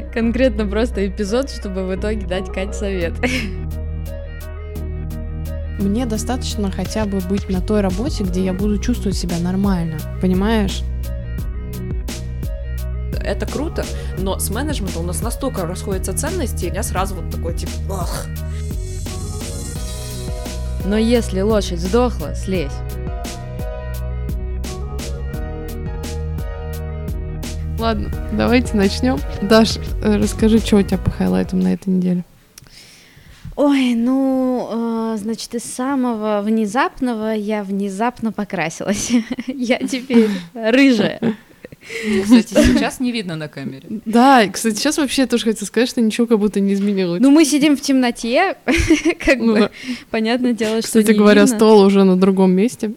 конкретно просто эпизод, чтобы в итоге дать Кать совет. Мне достаточно хотя бы быть на той работе, где я буду чувствовать себя нормально, понимаешь? Это круто, но с менеджментом у нас настолько расходятся ценности, и я сразу вот такой типа, ах. Но если лошадь сдохла, слезь. Ладно, давайте начнем. Даш, э, расскажи, что у тебя по хайлайтам на этой неделе? Ой, ну, э, значит, из самого внезапного я внезапно покрасилась. я теперь рыжая. Кстати, сейчас не видно на камере. Да, кстати, сейчас вообще я тоже хотела сказать, что ничего как будто не изменилось. Ну, мы сидим в темноте, как ну, бы, да. понятное дело, что Кстати говоря, видно. стол уже на другом месте.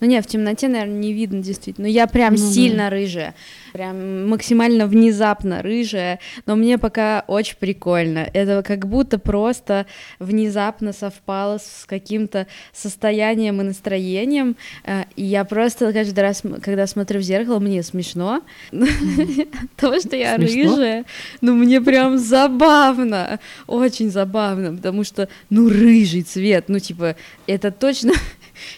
Ну, нет, в темноте, наверное, не видно действительно. Но я прям ну, сильно да. рыжая. Прям максимально внезапно рыжая, но мне пока очень прикольно. Это как будто просто внезапно совпало с каким-то состоянием и настроением, э, и я просто каждый раз, когда смотрю в зеркало, мне смешно, то, что я рыжая, ну мне прям забавно, очень забавно, потому что, ну, рыжий цвет, ну, типа, это точно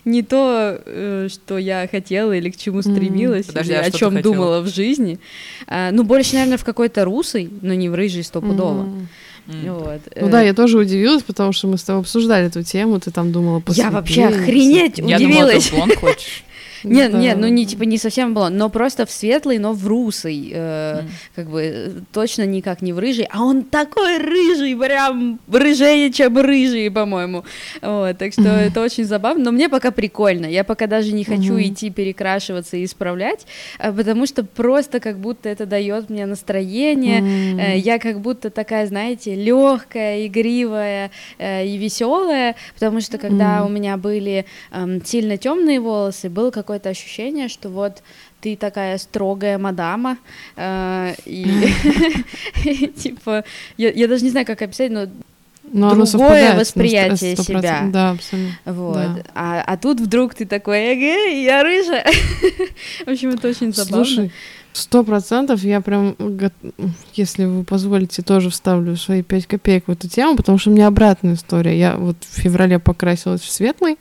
не то, э, что я хотела или к чему стремилась, Подожди, или а о чем думала в жизни. А, ну, больше, наверное, в какой-то русой, но не в рыжий стопудово. Mm. Вот. Ну да, я тоже удивилась, потому что мы с тобой обсуждали эту тему, ты там думала Я вообще охренеть удивилась. Я думала, ты хочешь. Нет, да. нет, ну не типа не совсем блонд, но просто в светлый, но в русый, э, mm. как бы точно никак не в рыжий, а он такой рыжий, прям рыжее, чем рыжий, по-моему. Вот, так что mm. это очень забавно, но мне пока прикольно, я пока даже не хочу mm-hmm. идти перекрашиваться и исправлять, а, потому что просто как будто это дает мне настроение, mm. я как будто такая, знаете, легкая, игривая э, и веселая, потому что когда mm. у меня были э, сильно темные волосы, был какой какое-то ощущение, что вот ты такая строгая мадама, э, и типа, я даже не знаю, как описать, но но другое восприятие 100%, себя. Да, абсолютно. Вот. Да. А, а тут вдруг ты такой, эге, я рыжая. В общем, это очень забавно. Слушай, сто процентов я прям, если вы позволите, тоже вставлю свои пять копеек в эту тему, потому что у меня обратная история. Я вот в феврале покрасилась в светлый,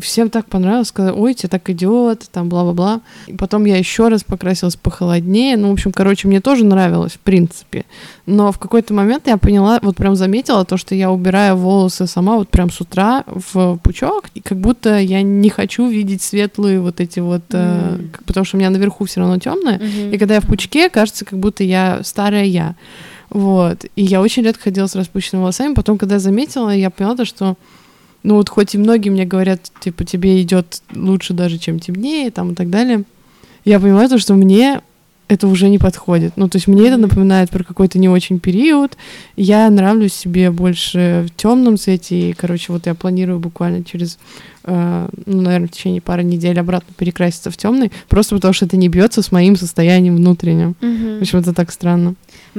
всем так понравилось, сказали, ой, тебе так идет, там бла-бла-бла. И потом я еще раз покрасилась похолоднее. Ну, в общем, короче, мне тоже нравилось, в принципе. Но в какой-то момент я поняла, вот прям заметила то, что я убираю волосы сама вот прям с утра в пучок, и как будто я не хочу видеть светлые вот эти вот, mm. э, потому что у меня наверху все равно темное, mm-hmm. и когда я в пучке, кажется, как будто я старая я. Вот. И я очень редко ходила с распущенными волосами. Потом, когда заметила, я поняла, то, что ну вот хоть и многие мне говорят, типа, тебе идет лучше даже, чем темнее, там и так далее, я понимаю то, что мне это уже не подходит. Ну, то есть мне это напоминает про какой-то не очень период. Я нравлюсь себе больше в темном цвете. И, короче, вот я планирую буквально через, э, ну, наверное, в течение пары недель обратно перекраситься в темный, просто потому что это не бьется с моим состоянием внутренним. В общем, это так странно.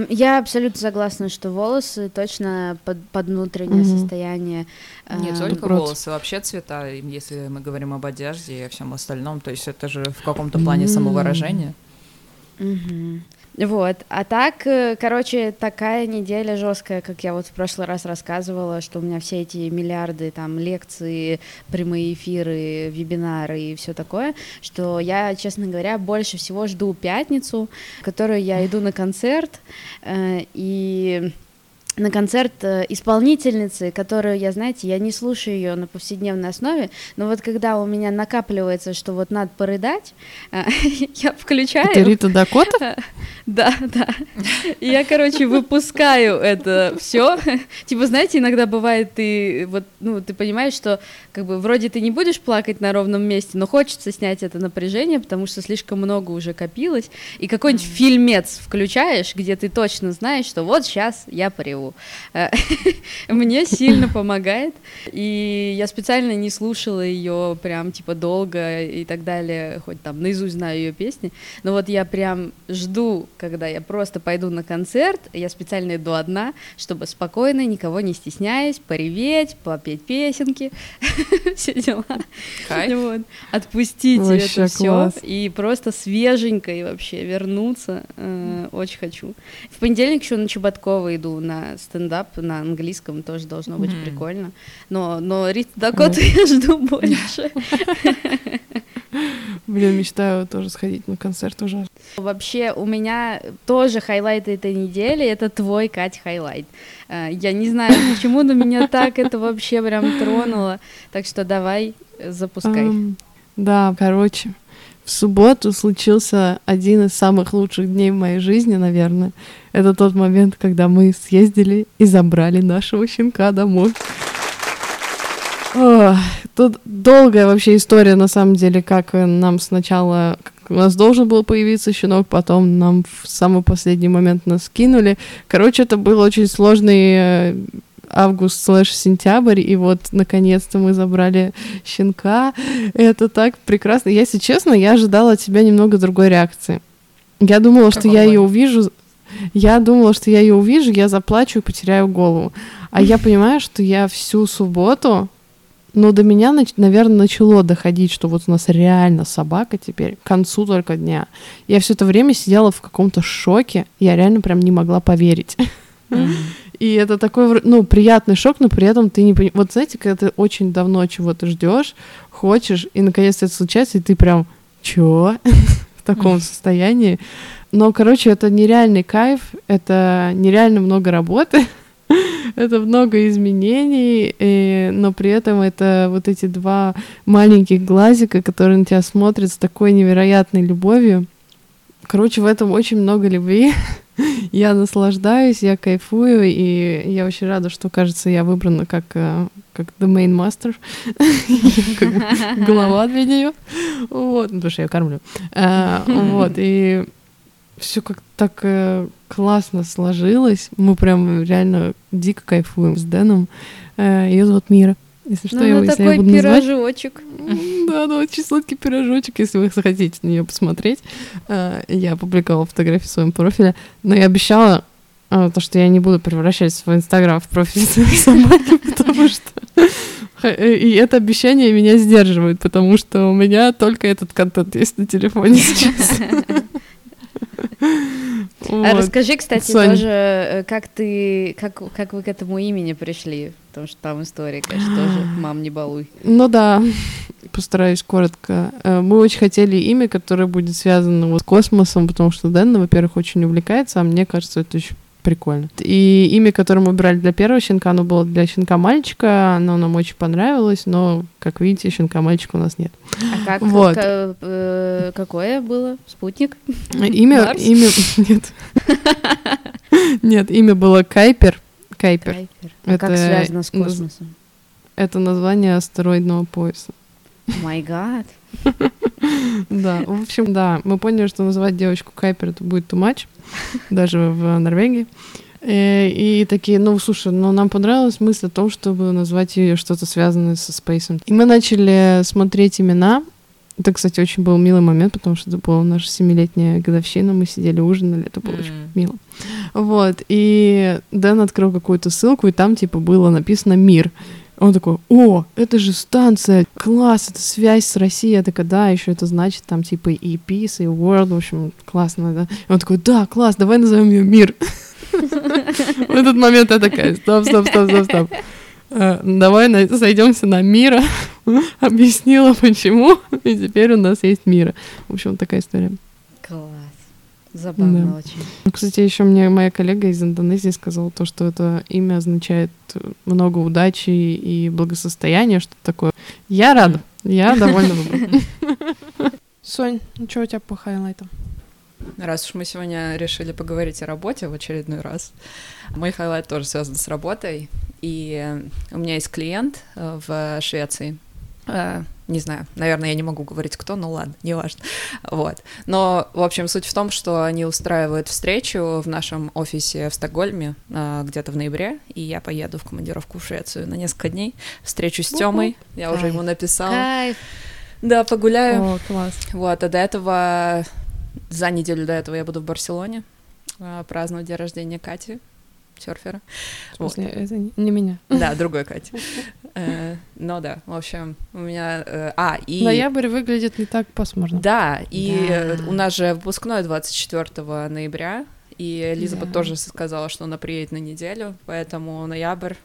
Я абсолютно согласна, что волосы точно под, под внутреннее mm-hmm. состояние. Не э, только Наоборот. волосы, вообще цвета, если мы говорим об одежде и о всем остальном, то есть это же в каком-то плане mm-hmm. самовыражение. Угу. Вот. А так, э, короче, такая неделя жесткая, как я вот в прошлый раз рассказывала, что у меня все эти миллиарды там лекции, прямые эфиры, вебинары и все такое, что я, честно говоря, больше всего жду пятницу, в которую я иду на концерт, э, и на концерт э, исполнительницы, которую я, знаете, я не слушаю ее на повседневной основе, но вот когда у меня накапливается, что вот надо порыдать, э, я включаю... Это Рита Дакота? Да, да. И я, короче, выпускаю это все. Типа, знаете, иногда бывает, ты вот, ну, ты понимаешь, что как бы вроде ты не будешь плакать на ровном месте, но хочется снять это напряжение, потому что слишком много уже копилось. И какой-нибудь фильмец включаешь, где ты точно знаешь, что вот сейчас я пореву голову. Э, мне сильно помогает, и я специально не слушала ее прям типа долго и так далее, хоть там наизусть знаю ее песни, но вот я прям жду когда я просто пойду на концерт, я специально иду одна, чтобы спокойно, никого не стесняясь, пореветь, попеть песенки, все дела. Вот. Отпустить Вообще это все и просто свеженькой вообще вернуться. Э, Очень хочу. В понедельник еще на Чеботкова иду на стендап на английском, тоже должно быть Мгм. прикольно. Но, но Риту Дакоту я жду больше. Блин, мечтаю тоже сходить на концерт уже. Вообще, у меня тоже highlight этой недели — это твой, Кать, highlight. Э, Я не знаю, почему, но меня так это вообще прям тронуло. Так что давай, запускай. Да, короче, в субботу случился один из самых лучших дней в моей жизни, наверное. Это тот момент, когда мы съездили и забрали нашего щенка домой. Ох, тут долгая вообще история, на самом деле, как нам сначала... У нас должен был появиться щенок, потом нам в самый последний момент нас кинули. Короче, это был очень сложный э, август слэш сентябрь, и вот наконец-то мы забрали щенка. Это так прекрасно. Я, если честно, я ожидала от тебя немного другой реакции. Я думала, что я ее увижу. Я думала, что я ее увижу, я заплачу и потеряю голову. А я понимаю, что я всю субботу, но до меня, наверное, начало доходить, что вот у нас реально собака теперь, к концу только дня. Я все это время сидела в каком-то шоке, я реально прям не могла поверить. И это такой, ну, приятный шок, но при этом ты не понимаешь. Вот знаете, когда ты очень давно чего-то ждешь, хочешь, и наконец это случается, и ты прям, чё? в таком состоянии. Но, короче, это нереальный кайф, это нереально много работы, это много изменений, и- но при этом это вот эти два маленьких глазика, которые на тебя смотрят с такой невероятной любовью. Короче, в этом очень много любви. Я наслаждаюсь, я кайфую, и я очень рада, что, кажется, я выбрана как, э, как the main master, как глава для нее. Вот, потому что я кормлю. А, Вот, и все как так э, классно сложилось. Мы прям реально дико кайфуем с Дэном. Ее зовут Мира. Если что, Ну, я, ну, если я такой буду называть, пирожочек. Да, ну очень сладкий пирожочек, если вы захотите на нее посмотреть. А, Я опубликовала фотографии в своем профиле, но я обещала, а, то, что я не буду превращать свой инстаграм в профиль собаки, потому что... Э, И это обещание меня сдерживает, потому что у меня только этот контент есть на телефоне сейчас. А Вот. расскажи, кстати, тоже, э, как ты, как, как вы к этому имени пришли, потому что там история, конечно, тоже «мам, не балуй». Ну да, постараюсь коротко. Э, Мы очень хотели имя, которое будет связано вот с космосом, потому что Дэн, во-первых, очень увлекается, а мне кажется, это очень прикольно. И имя, которое мы брали для первого щенка, оно было для щенка мальчика, оно нам очень понравилось, но, как видите, щенка мальчика у нас нет. А как, Вот. ка- э, какое было? Спутник? Имя, Марс? имя, нет. Нет, имя было Кайпер. Кайпер. Кайпер. А как Это связано с космосом? Это название астероидного пояса. Май гад. Да, в общем, да, мы поняли, что называть девочку Кайпер это будет too much, даже в Норвегии. Э, И такие, ну, слушай, ну, нам понравилась мысль о том, чтобы назвать ее что-то связанное со спейсом. И мы начали смотреть имена. Это, кстати, очень был милый момент, потому что это была наша семилетняя годовщина, мы сидели, ужинали, это было очень М. мило. Вот, и Дэн открыл какую-то ссылку, и там, типа, было написано «Мир». Он такой, о, это же станция, класс, это связь с Россией. Я такая, да, еще это значит там типа и Peace, и World, в общем, классно, да. И он такой, да, класс, давай назовем ее Мир. В этот момент я такая, стоп, стоп, стоп, стоп, стоп. Э, Давай сойдемся на Мира. Объяснила, почему, и теперь у нас есть Мира. В общем, такая история. Класс. Забавно Да. очень. Ну, Кстати, еще мне моя коллега из Индонезии сказала то, что это имя означает много удачи и благосостояния, что такое. Я рада, я довольна выбором. Сонь, ну что у тебя по highlight ам? Раз уж мы сегодня решили поговорить о работе в очередной раз, мой highlight тоже связан с работой. И э, у меня есть клиент э, в Швеции. Не знаю, наверное, я не могу говорить кто, но ладно, неважно. Вот. Но, в общем, суть в том, что они устраивают встречу в нашем офисе в Стокгольме э, где-то в ноябре, и я поеду в командировку в Швецию на несколько дней. Встречусь с. Тёмой, я уже Кайф. ему написала. Кайф. Да, погуляю. О, класс. Вот, а до этого За неделю до этого я буду в Барселоне а, праздновать день рождения Кати, серфера. В смысле, вот. это не меня. Да, другой Катя. Э, но да, в общем, у меня... Э, а, и... Ноябрь выглядит не так пасмурно. Да, и у нас же выпускной 24 ноября, и Элизабет тоже сказала, что она приедет на неделю, поэтому ноябрь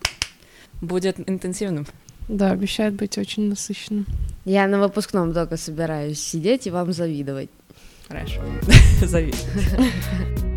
будет интенсивным. Да, обещает быть очень насыщенным. Я на выпускном только собираюсь сидеть и вам завидовать. Хорошо. Завидовать.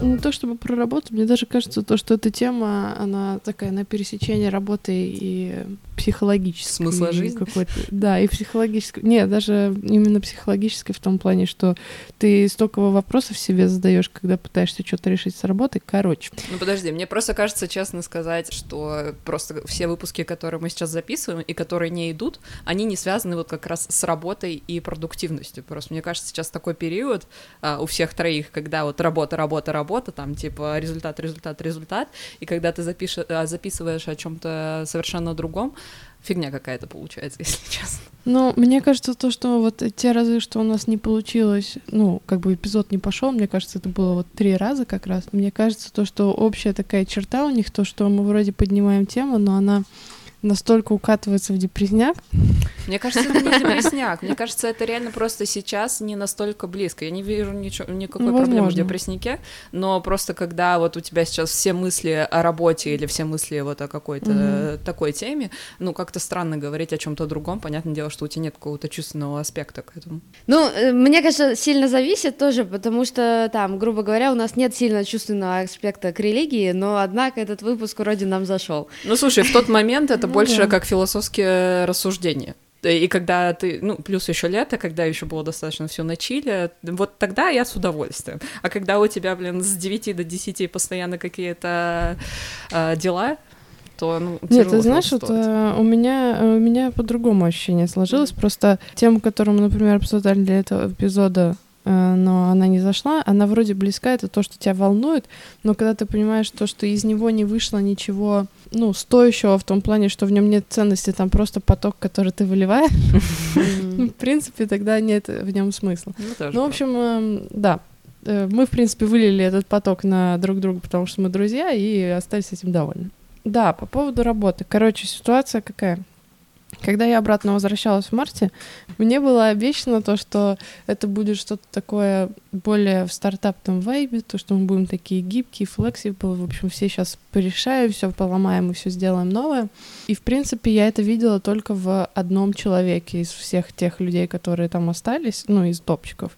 не то чтобы про работу, мне даже кажется, то, что эта тема, она такая на пересечении работы и психологической. Смысла жизни? Какой-то, да, и психологической. Нет, даже именно психологической в том плане, что ты столько вопросов себе задаешь, когда пытаешься что-то решить с работой. Короче. Ну подожди, мне просто кажется, честно сказать, что просто все выпуски, которые мы сейчас записываем и которые не идут, они не связаны вот как раз с работой и продуктивностью. Просто мне кажется, сейчас такой период а, у всех троих, когда вот работа, работа, работа, работа, там, типа, результат, результат, результат, и когда ты запишешь, а, записываешь о чем то совершенно другом, фигня какая-то получается, если честно. Ну, мне кажется, то, что вот те разы, что у нас не получилось, ну, как бы эпизод не пошел, мне кажется, это было вот три раза как раз. Мне кажется, то, что общая такая черта у них, то, что мы вроде поднимаем тему, но она настолько укатывается в депресняк. Мне кажется, это не депресняк. Мне кажется, это реально просто сейчас не настолько близко. Я не вижу ничего, никакой ну, проблемы в депресснике, но просто когда вот у тебя сейчас все мысли о работе или все мысли вот о какой-то угу. такой теме, ну, как-то странно говорить о чем то другом. Понятное дело, что у тебя нет какого-то чувственного аспекта к этому. Ну, э, мне кажется, сильно зависит тоже, потому что там, грубо говоря, у нас нет сильно чувственного аспекта к религии, но, однако, этот выпуск вроде нам зашел. Ну, слушай, в тот момент это ну, больше да. как философские рассуждения. И когда ты, ну, плюс еще лето, когда еще было достаточно все на чиле, вот тогда я с удовольствием. А когда у тебя, блин, с 9 до 10 постоянно какие-то э, дела, то, ну, Нет, ты знаешь, вот, э, у меня у меня по-другому ощущение сложилось. Mm-hmm. Просто тему, которую мы, например, обсуждали для этого эпизода, Э, но она не зашла. Она вроде близка, это то, что тебя волнует, но когда ты понимаешь то, что из него не вышло ничего, ну, стоящего в том плане, что в нем нет ценности, там просто поток, который ты выливаешь, в принципе, тогда нет в нем смысла. Ну, ну в общем, эм, да, э, мы, в принципе, вылили этот поток на друг друга, потому что мы друзья, и остались этим довольны. Да, по поводу работы. Короче, ситуация какая? Когда я обратно возвращалась в марте, мне было обещано то, что это будет что-то такое более в стартапном вайбе, то, что мы будем такие гибкие, флексибл, в общем, все сейчас порешаем, все поломаем и все сделаем новое. И, в принципе, я это видела только в одном человеке из всех тех людей, которые там остались, ну, из топчиков.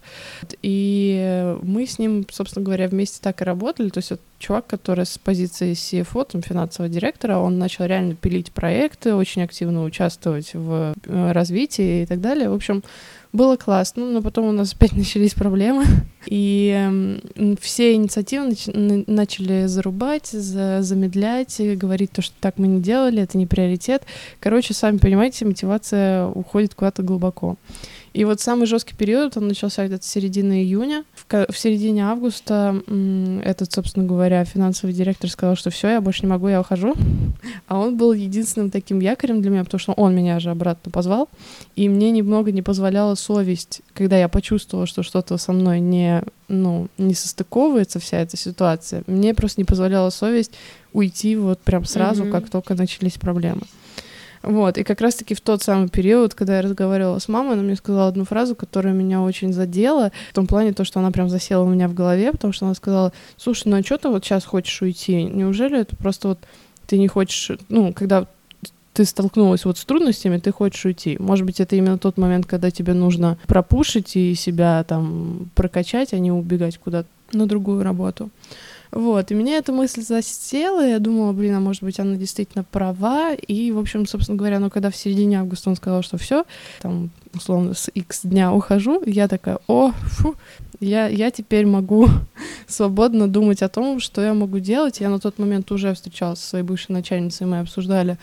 И мы с ним, собственно говоря, вместе так и работали, то есть вот чувак, который с позиции CFO, там, финансового директора, он начал реально пилить проекты, очень активно участвовать в э, развитии и так далее. В общем, было классно, но потом у нас опять начались проблемы, и э, все инициативы нач- начали зарубать, за- замедлять, говорить то, что так мы не делали, это не приоритет. Короче, сами понимаете, мотивация уходит куда-то глубоко. И вот самый жесткий период, он начался где-то с середины июня. В, в середине августа этот, собственно говоря, финансовый директор сказал, что все, я больше не могу, я ухожу. А он был единственным таким якорем для меня, потому что он меня же обратно позвал. И мне немного не позволяла совесть, когда я почувствовала, что что-то со мной не, ну, не состыковывается вся эта ситуация. Мне просто не позволяла совесть уйти вот прям сразу, mm-hmm. как только начались проблемы. Вот, и как раз-таки в тот самый период, когда я разговаривала с мамой, она мне сказала одну фразу, которая меня очень задела, в том плане то, что она прям засела у меня в голове, потому что она сказала, слушай, ну а что ты вот сейчас хочешь уйти? Неужели это просто вот ты не хочешь, ну, когда ты столкнулась вот с трудностями, ты хочешь уйти. Может быть, это именно тот момент, когда тебе нужно пропушить и себя там прокачать, а не убегать куда-то на другую работу. Вот, и меня эта мысль засела, я думала, блин, а может быть, она действительно права, и, в общем, собственно говоря, ну, когда в середине августа он сказал, что все, там, условно, с X дня ухожу, я такая, о, фу, я, я теперь могу свободно думать о том, что я могу делать. Я на тот момент уже встречалась со своей бывшей начальницей, мы обсуждали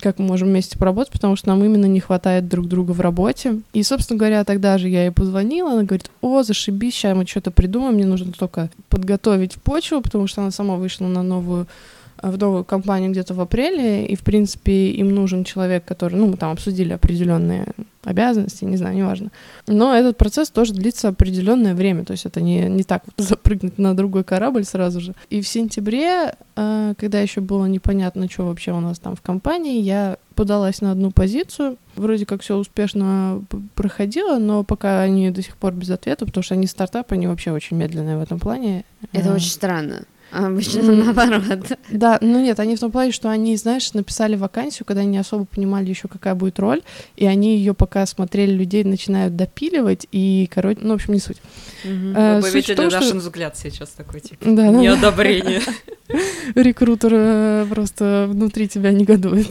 как мы можем вместе поработать, потому что нам именно не хватает друг друга в работе. И, собственно говоря, тогда же я ей позвонила, она говорит, о, зашибись, сейчас мы что-то придумаем, мне нужно только подготовить почву, потому что она сама вышла на новую в новую компанию где-то в апреле, и, в принципе, им нужен человек, который, ну, мы там обсудили определенные обязанности, не знаю, неважно. Но этот процесс тоже длится определенное время, то есть это не, не так вот запрыгнуть на другой корабль сразу же. И в сентябре, э, когда еще было непонятно, что вообще у нас там в компании, я подалась на одну позицию. Вроде как все успешно проходило, но пока они до сих пор без ответа, потому что они стартап, они вообще очень медленные в этом плане. Это Э, очень странно. А Обычно наоборот. Да, ну нет, они в том плане, что они, знаешь, написали вакансию, когда они не особо понимали еще, какая будет роль, и они ее пока смотрели людей, начинают допиливать, и, короче, ну, в общем, не суть. Мгм. Э, Вы видели том, что- Дашин взгляд сейчас такой, типа, Да, да, да. неодобрение. рекрутер э, просто внутри тебя негодует.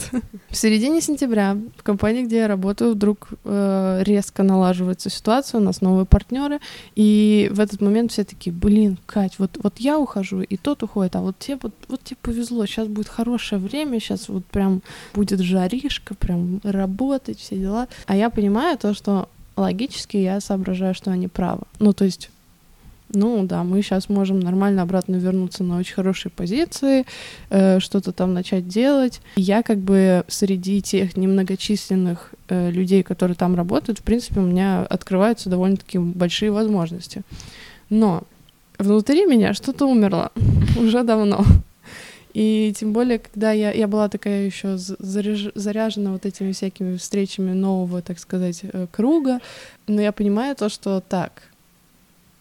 В середине сентября в компании, где я работаю, вдруг э, резко налаживается ситуация, у нас новые партнеры, и в этот момент все такие, блин, Кать, вот, вот я ухожу, и тот уходит, а вот тебе, вот, вот тебе повезло, сейчас будет хорошее время, сейчас вот прям будет жаришка, прям работать, все дела. А я понимаю то, что логически я соображаю, что они правы. Ну, то есть ну да, мы сейчас можем нормально обратно вернуться на очень хорошие позиции, э, что-то там начать делать. Я как бы среди тех немногочисленных э, людей, которые там работают, в принципе, у меня открываются довольно-таки большие возможности. Но внутри меня что-то умерло уже давно. И тем более, когда я, я была такая еще заряжена вот этими всякими встречами нового, так сказать, э, круга, но я понимаю то, что так,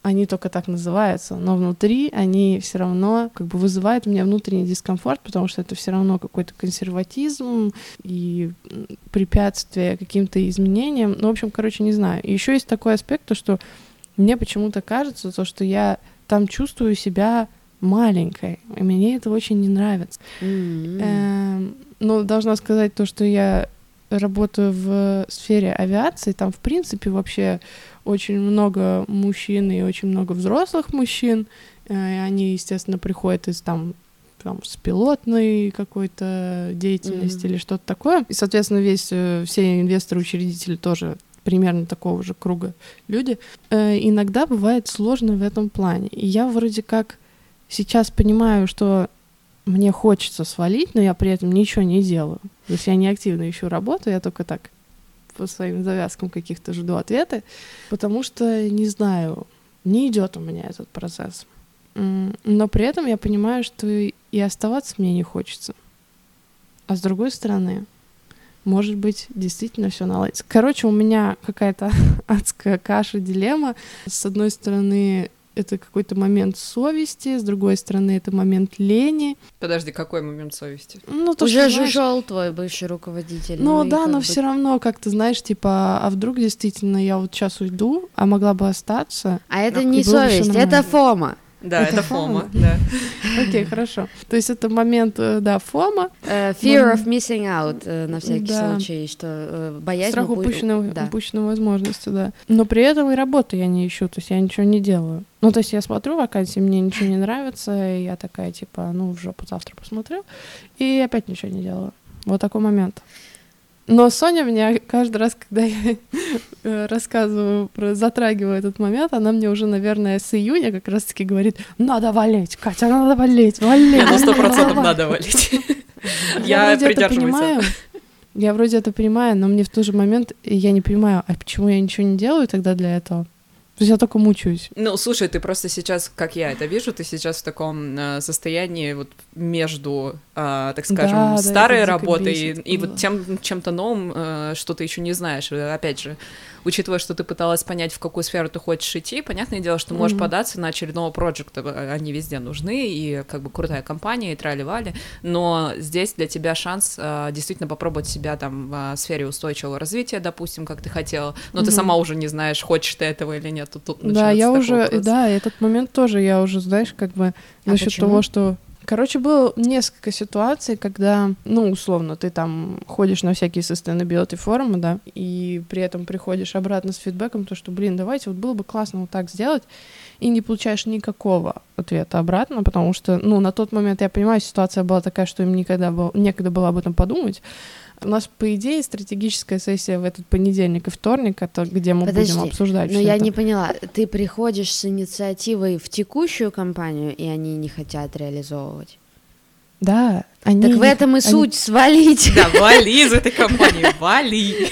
они только так называются, но внутри они все равно как бы вызывают у меня внутренний дискомфорт, потому что это все равно какой-то консерватизм и препятствие каким-то изменениям. Ну, в общем, короче, не знаю. Еще есть такой аспект, то, что мне почему-то кажется, то, что я там чувствую себя маленькой, и мне это очень не нравится. Эм, Ну, должна сказать то, что я работаю в сфере авиации, там, в принципе, вообще очень много мужчин и очень много взрослых мужчин. Э, и Они, естественно, приходят из там там, с пилотной какой-то деятельности Мгм. или что-то такое. И, соответственно, весь, э, все инвесторы-учредители тоже примерно такого же круга люди. Э, Иногда бывает сложно в этом плане. И я вроде как сейчас понимаю, что мне хочется свалить, но я при этом ничего не делаю. То есть я не активно ищу работу, я только так по своим завязкам каких-то жду ответы, потому что, не знаю, не идет у меня этот процесс. Но при этом я понимаю, что и оставаться мне не хочется. А с другой стороны, может быть, действительно все наладится. Короче, у меня какая-то адская каша, дилемма. С одной стороны, это какой-то момент совести, с другой стороны, это момент лени. Подожди, какой момент совести? Ну, то, Уже что, шел твой бывший руководитель. Ну и да, но все равно, как ты знаешь, типа, а вдруг действительно я вот сейчас уйду, а могла бы остаться. А это не совесть, это Фома. Да, Это это Фома? Да. Окей, хорошо. То есть это момент, э, да, фома, Э, Fear of missing out, э, на всякий да. случай, что боязнь страх упу- упущенной, да. упущенной возможности, да. Но при этом и работу я не ищу, то есть я ничего не делаю. Ну, то есть я смотрю вакансии, мне ничего не нравится, и я такая, типа, ну, в жопу завтра посмотрю, и опять ничего не делаю. Вот такой момент. Но Соня меня каждый раз, когда я э, рассказываю, про, затрагиваю этот момент, она мне уже, наверное, с июня как раз-таки говорит, надо валить, Катя, надо валить, валить. Ну сто процентов давай». надо валить. Я, придерживаюсь. Я вроде это понимаю, но мне в тот же момент я не понимаю, а почему я ничего не делаю тогда для этого? То есть я только мучаюсь. Ну, слушай, ты просто сейчас, как я это вижу, ты сейчас в таком э, состоянии вот между, э, так скажем, Да, да, старой дико работой и, бесит. и Да. вот тем чем-то новым, э, что ты еще не знаешь. Э, Опять же, учитывая, что ты пыталась понять, в какую сферу ты хочешь идти, понятное дело, что можешь Мгм. податься на очередного проекта, э, они везде нужны, и как бы крутая компания, и трали-вали, но здесь для тебя шанс э, действительно попробовать себя там в сфере устойчивого развития, допустим, как ты хотела, но ты Мгм. сама уже не знаешь, хочешь ты этого или нет, тут, тут да, я уже, вопрос. да, этот момент тоже я уже, знаешь, как бы А насчет почему? того, что Короче, было несколько ситуаций, когда, ну, условно, ты там ходишь на всякие sustainability форумы, да, и при этом приходишь обратно с фидбэком, то, что, блин, давайте, вот было бы классно вот так сделать, и не получаешь никакого ответа обратно, потому что, ну, на тот момент, я понимаю, ситуация была такая, что им никогда было, некогда было об этом подумать. У нас, по идее, стратегическая сессия в этот понедельник и вторник, это где мы Подожди, будем обсуждать Но я это. не поняла, ты приходишь с инициативой в текущую компанию, и они не хотят реализовывать? Да, они... Так в этом и они- суть, свалить. Да, вали из этой компании, вали.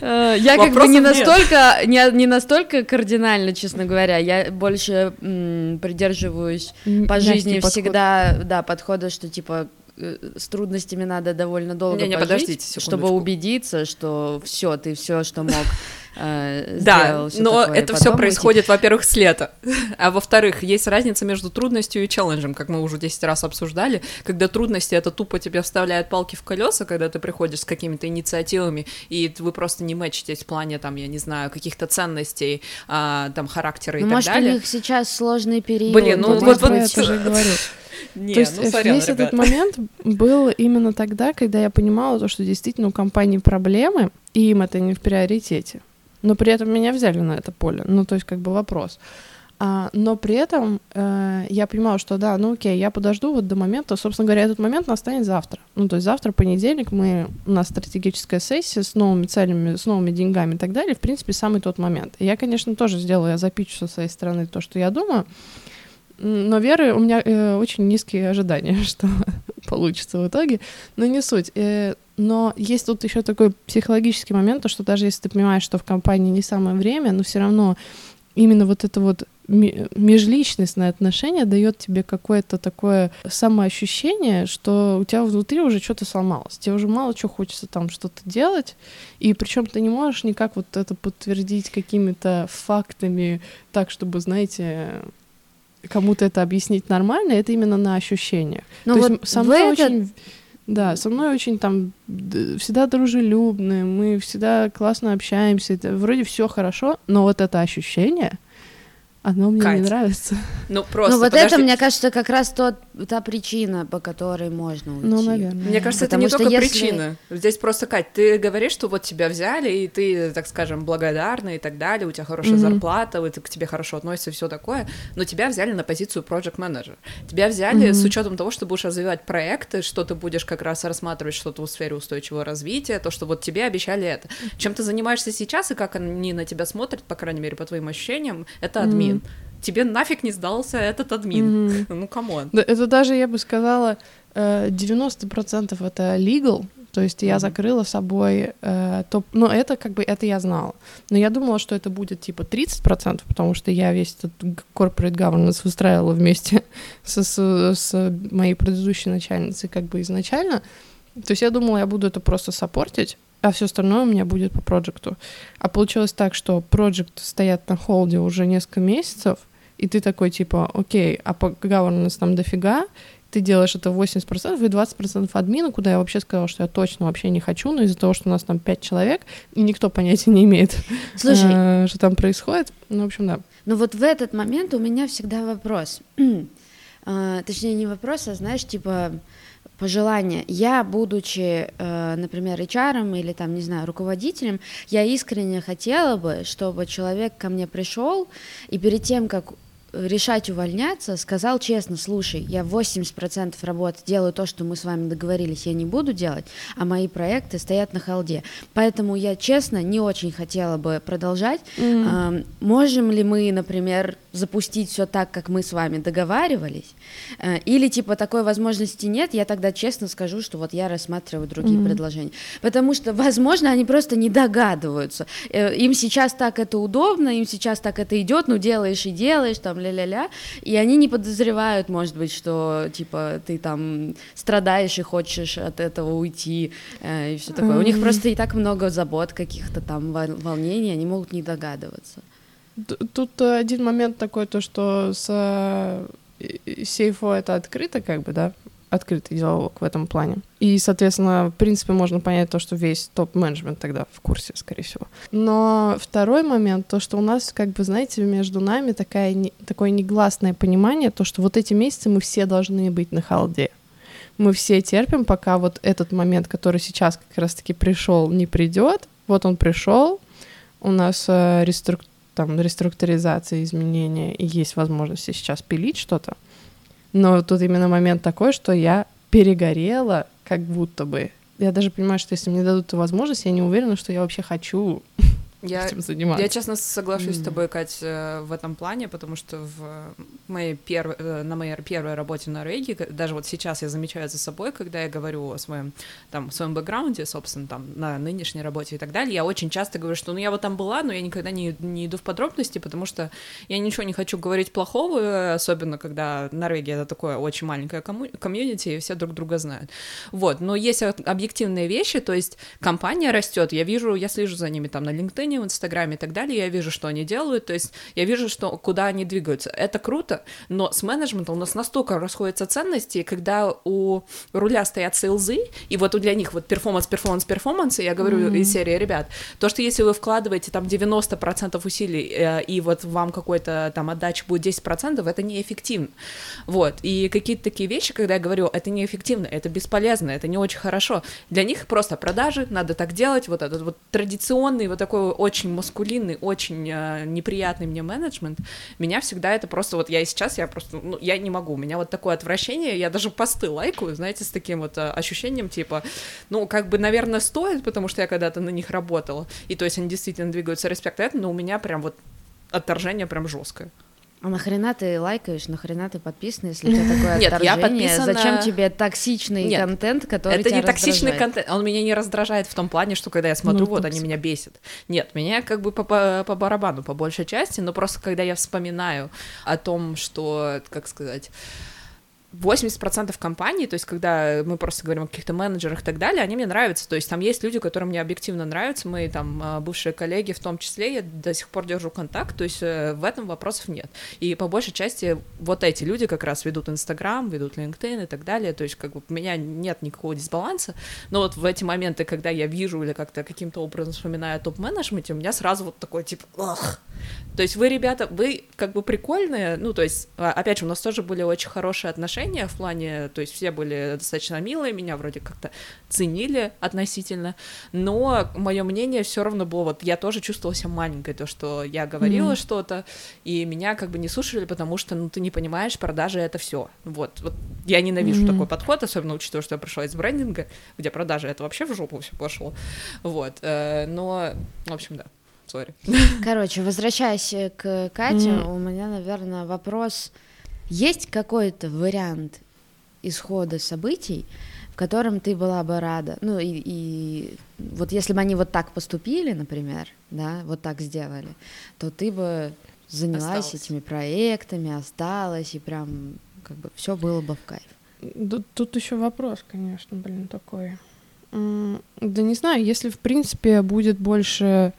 Э, Я как бы не настолько, не, не настолько кардинально, честно говоря. Я больше м, придерживаюсь по мягкий жизни подход. всегда, да, подхода, что типа с трудностями надо довольно долго Не-не, пожить, подождите чтобы убедиться, что все, ты все, что мог, э, Да, сделал, но такое, это все происходит, во-первых, с лета. А во-вторых, есть разница между трудностью и челленджем, как мы уже 10 раз обсуждали. Когда трудности это тупо тебе вставляют палки в колеса, когда ты приходишь с какими-то инициативами, и вы просто не мэчитесь в плане, там, я не знаю, каких-то ценностей, а, там, характера и Ну, так может, далее. у них сейчас сложный период. Блин, ну Вот вот- вот- Не, То есть ну, сорян, весь этот ребята. момент был именно тогда, когда я понимала то, что действительно у компании проблемы, и им это не в приоритете. Но при этом меня взяли на это поле. Ну, то есть, как бы вопрос. А, но при этом э, я понимала, что да, ну окей, я подожду вот до момента, собственно говоря, этот момент настанет завтра. Ну, то есть завтра, понедельник, мы, у нас стратегическая сессия с новыми целями, с новыми деньгами и так далее. В принципе, самый тот момент. И я, конечно, тоже сделаю, я запичу со своей стороны то, что я думаю. Но веры у меня э, очень низкие ожидания, что получится в итоге. Но не суть. Э, но есть тут еще такой психологический момент, то что даже если ты понимаешь, что в компании не самое время, но все равно именно вот это вот межличностное отношение дает тебе какое-то такое самоощущение, что у тебя внутри уже что-то сломалось. Тебе уже мало чего хочется там что-то делать, и причем ты не можешь никак вот это подтвердить какими-то фактами, так, чтобы, знаете, кому-то это объяснить нормально, это именно на ощущениях. Ну То вот есть со мной этот- очень... Да, со мной очень там всегда дружелюбные, мы всегда классно общаемся, это вроде все хорошо, но вот это ощущение, оно мне Кать, не нравится. Ну, просто, ну вот подожди. это, мне кажется, как раз тот, та причина, по которой можно уйти. Ну, наверное. Мне кажется, Потому это что не только если- причина. Здесь просто, Кать, ты говоришь, что вот тебя взяли, и ты, так скажем, благодарна и так далее, у тебя хорошая Мгм. зарплата, вот к тебе хорошо относятся и все такое, но тебя взяли на позицию project manager. Тебя взяли Мгм. с учетом того, что будешь развивать проекты, что ты будешь как раз рассматривать что-то в сфере устойчивого развития, то, что вот тебе обещали это. Чем ты занимаешься сейчас и как они на тебя смотрят, по крайней мере, по твоим ощущениям, это админ. Тебе нафиг не сдался этот админ. Мгм. Ну, come on. Да, это даже, я бы сказала, э, 90% это legal, то есть я закрыла собой э, топ... Ну, это как бы, это я знала. Но я думала, что это будет типа 30%, потому что я весь этот corporate governance выстраивала вместе со, с, с моей предыдущей начальницей как бы изначально. То есть я думала, я буду это просто саппортить, а все остальное у меня будет по проекту. А получилось так, что проект стоят на холде уже несколько месяцев, и ты такой, типа, окей, а по governance там дофига, ты делаешь это 80% и 20% админа, куда я вообще сказала, что я точно вообще не хочу, но из-за того, что у нас там 5 человек, и никто понятия не имеет, Слушай, э, что там происходит. Ну, в общем, да. Ну вот в этот момент у меня всегда вопрос. А, Точнее, не вопрос, а знаешь, типа пожелание. Я, будучи, э, например, HR или там, не знаю, руководителем, я искренне хотела бы, чтобы человек ко мне пришел и перед тем, как решать увольняться, сказал честно, слушай, я 80% работы делаю то, что мы с вами договорились, я не буду делать, а мои проекты стоят на холде. Поэтому я, честно, не очень хотела бы продолжать. Ам, Можем ли мы, например, запустить все так, как мы с вами договаривались? Э, Или типа такой возможности нет, я тогда честно скажу, что вот я рассматриваю другие Мгм. предложения. Потому что, возможно, они просто не догадываются. Э, Им сейчас так это удобно, им сейчас так это идет, ну делаешь и делаешь, там ля-ля-ля, и они не подозревают, может быть, что типа ты там страдаешь и хочешь от этого уйти э, и все такое. У них просто и так много забот, каких-то там вол- волнений, они могут не догадываться. Тут один момент такой, то, что с э, сейфо это открыто, как бы, да, открытый диалог в этом плане. И, соответственно, в принципе, можно понять то, что весь топ-менеджмент тогда в курсе, скорее всего. Но второй момент, то, что у нас, как бы, знаете, между нами такая, не- такое негласное понимание, то, что вот эти месяцы мы все должны быть на халде. Мы все терпим, пока вот этот момент, который сейчас как раз-таки пришел, не придет. Вот он пришел, у нас э, реструк- там, реструктуризация, изменения, и есть возможность сейчас пилить что-то. Но тут именно момент такой, что я перегорела, как будто бы. Я даже понимаю, что если мне дадут эту возможность, я не уверена, что я вообще хочу Я, этим заниматься. Я честно соглашусь с М. тобой, Кать, э, в этом плане, потому что в моей перв... Э, на моей первой работе в Норвегии, даже вот сейчас я замечаю за собой, когда я говорю о своем, там, своем бэкграунде, собственно, там, на нынешней работе и так далее, я очень часто говорю, что, ну, я вот там была, но я никогда не, не иду в подробности, потому что я ничего не хочу говорить плохого, особенно когда Норвегия — это такое очень маленькое комму... комьюнити, и все друг друга знают. Вот, но есть объективные вещи, то есть компания растет, я вижу, я слежу за ними там на LinkedIn, в Инстаграме и так далее, я вижу, что они делают, то есть я вижу, что куда они двигаются. Это круто, но с менеджментом у нас настолько расходятся ценности, когда у руля стоят sales ы, и вот для них вот performance, performance, performance, и я говорю mm-hmm. из серии, ребят, то, что если вы вкладываете там 90% усилий, э, и вот вам какой-то там отдача будет 10%, это неэффективно. Вот, и какие-то такие вещи, когда я говорю, это неэффективно, это бесполезно, это не очень хорошо, для них просто продажи, надо так делать, вот этот вот традиционный, вот такой очень маскулинный, очень э, неприятный мне менеджмент, меня всегда это просто, вот я и сейчас, я просто, ну, я не могу, у меня вот такое отвращение, я даже посты лайкаю, знаете, с таким вот э, ощущением, типа, ну, как бы, наверное, стоит, потому что я когда-то на них работала, и то есть они действительно двигаются респект но у меня прям вот отторжение прям жесткое. А нахрена ты лайкаешь, нахрена ты подписан, если у тебя такое Нет, отторжение? Я подписана... Зачем тебе токсичный Нет, контент, который это тебя не токсичный контент, он меня не раздражает в том плане, что когда я смотрю, ну, вот, они меня бесят. Нет, меня как бы по, по, по барабану, по большей части, но просто когда я вспоминаю о том, что, как сказать 80% компаний, то есть когда мы просто говорим о каких-то менеджерах и так далее, они мне нравятся, то есть там есть люди, которые мне объективно нравятся, мои там а, бывшие коллеги в том числе, я до сих пор держу контакт, то есть э, в этом вопросов нет. И по большей части вот эти люди как раз ведут Инстаграм, ведут LinkedIn и так далее, то есть как бы у меня нет никакого дисбаланса, но вот в эти моменты, когда я вижу или как-то каким-то образом вспоминаю топ-менеджменте, у меня сразу вот такой типа, ах, то есть вы, ребята, вы как бы прикольные, ну, то есть, а, опять же, у нас тоже были очень хорошие отношения в плане, то есть все были достаточно милые, меня вроде как-то ценили относительно, но мое мнение все равно было, вот я тоже чувствовала себя маленькой, то, что я говорила mm-hmm. что-то, и меня как бы не слушали, потому что, ну, ты не понимаешь, продажи — это все. Вот, вот я ненавижу mm-hmm. такой подход, особенно учитывая, что я пришла из брендинга, где продажи — это вообще в жопу все пошло, вот, э, но, в общем, да сори. Короче, возвращаясь к Кате, mm. у меня, наверное, вопрос. Есть какой-то вариант исхода событий, в котором ты была бы рада? Ну, и, и вот если бы они вот так поступили, например, да, вот так сделали, то ты бы занялась осталась. этими проектами, осталась, и прям как бы все было бы в кайф. Тут, тут еще вопрос, конечно, блин, такой. Да не знаю, если в принципе будет больше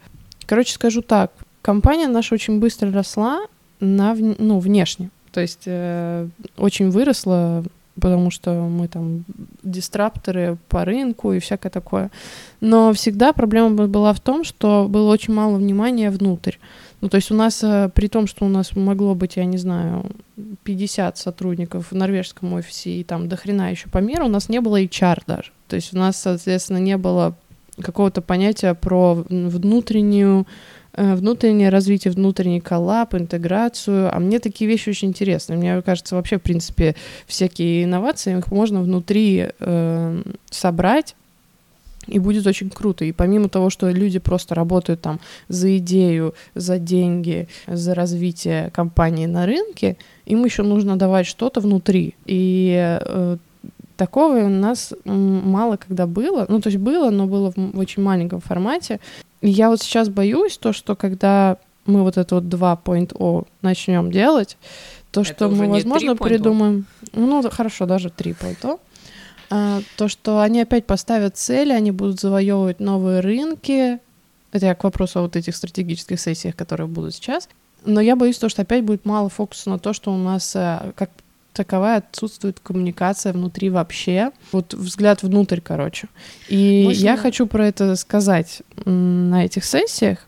Короче, скажу так. Компания наша очень быстро росла на, ну, внешне. То есть э, очень выросла, потому что мы там дистрапторы по рынку и всякое такое. Но всегда проблема была в том, что было очень мало внимания внутрь. Ну, то есть у нас, э, при том, что у нас могло быть, я не знаю, 50 сотрудников в норвежском офисе и там до хрена еще по миру, у нас не было HR даже. То есть у нас, соответственно, не было какого-то понятия про внутреннюю внутреннее развитие, внутренний коллап, интеграцию. А мне такие вещи очень интересны. Мне кажется, вообще, в принципе, всякие инновации, их можно внутри э, собрать, и будет очень круто. И помимо того, что люди просто работают там за идею, за деньги, за развитие компании на рынке, им еще нужно давать что-то внутри. И э, Такого у нас мало когда было. Ну, то есть было, но было в очень маленьком формате. Я вот сейчас боюсь то, что когда мы вот это вот 2.0 начнем делать, то, это что мы, возможно, придумаем... Ну, хорошо, даже 3.0. А, то, что они опять поставят цели, они будут завоевывать новые рынки. Это я к вопросу о вот этих стратегических сессиях, которые будут сейчас. Но я боюсь то, что опять будет мало фокуса на то, что у нас, э, как таковая отсутствует коммуникация внутри вообще. Вот взгляд внутрь, короче. И Можно... я хочу про это сказать на этих сессиях.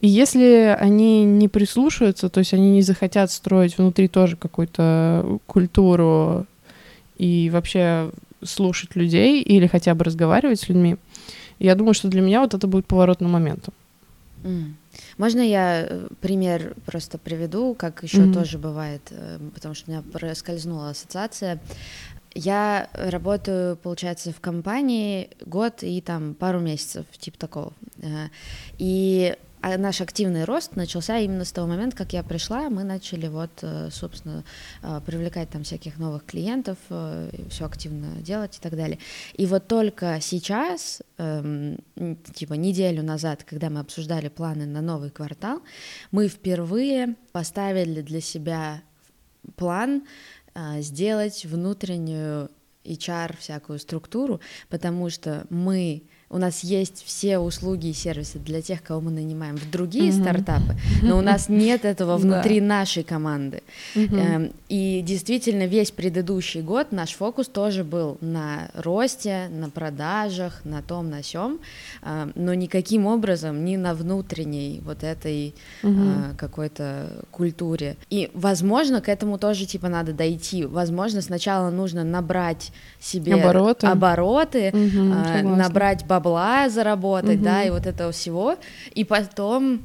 И если они не прислушаются, то есть они не захотят строить внутри тоже какую-то культуру и вообще слушать людей или хотя бы разговаривать с людьми, я думаю, что для меня вот это будет поворотным моментом. Mm. Можно я э, пример просто приведу, как еще mm-hmm. тоже бывает, э, потому что у меня проскользнула ассоциация. Я работаю, получается, в компании год и там пару месяцев, типа такого. Э, и а наш активный рост начался именно с того момента, как я пришла, мы начали вот, э, собственно, э, привлекать там всяких новых клиентов, э, все активно делать и так далее. И вот только сейчас, эм, типа неделю назад, когда мы обсуждали планы на новый квартал, мы впервые поставили для себя план сделать внутреннюю HR всякую структуру, потому что мы у нас есть все услуги и сервисы для тех, кого мы нанимаем в другие mm-hmm. стартапы, но у нас нет этого внутри да. нашей команды. Mm-hmm. И действительно весь предыдущий год наш фокус тоже был на росте, на продажах, на том, на сём, эм, но никаким образом не на внутренней вот этой mm-hmm. какой-то культуре. И, возможно, к этому тоже типа надо дойти. Возможно, сначала нужно набрать себе обороты, обороты mm-hmm, набрать баб бабла заработать, угу. да, и вот этого всего, и потом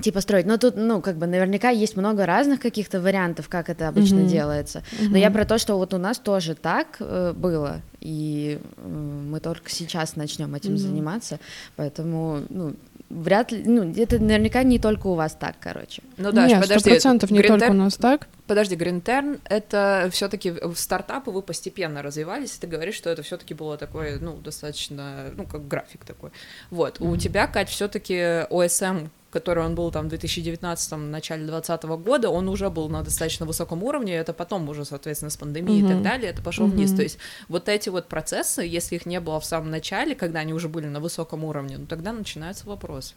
типа строить. Но тут, ну, как бы наверняка есть много разных каких-то вариантов, как это обычно mm-hmm. делается. Mm-hmm. Но я про то, что вот у нас тоже так э, было, и э, мы только сейчас начнем этим mm-hmm. заниматься, поэтому, ну, вряд ли, ну, это наверняка не только у вас так, короче. Ну да, Нет, подожди, процентов не только у нас так. Подожди, Гринтерн, это все-таки в стартапы вы постепенно развивались, и ты говоришь, что это все-таки было такое, ну, достаточно, ну, как график такой. Вот, mm-hmm. у тебя, Кать, все-таки ОСМ который он был там в 2019 начале 2020 года, он уже был на достаточно высоком уровне, это потом уже, соответственно, с пандемией mm-hmm. и так далее, это пошло mm-hmm. вниз. То есть вот эти вот процессы, если их не было в самом начале, когда они уже были на высоком уровне, ну тогда начинаются вопросы.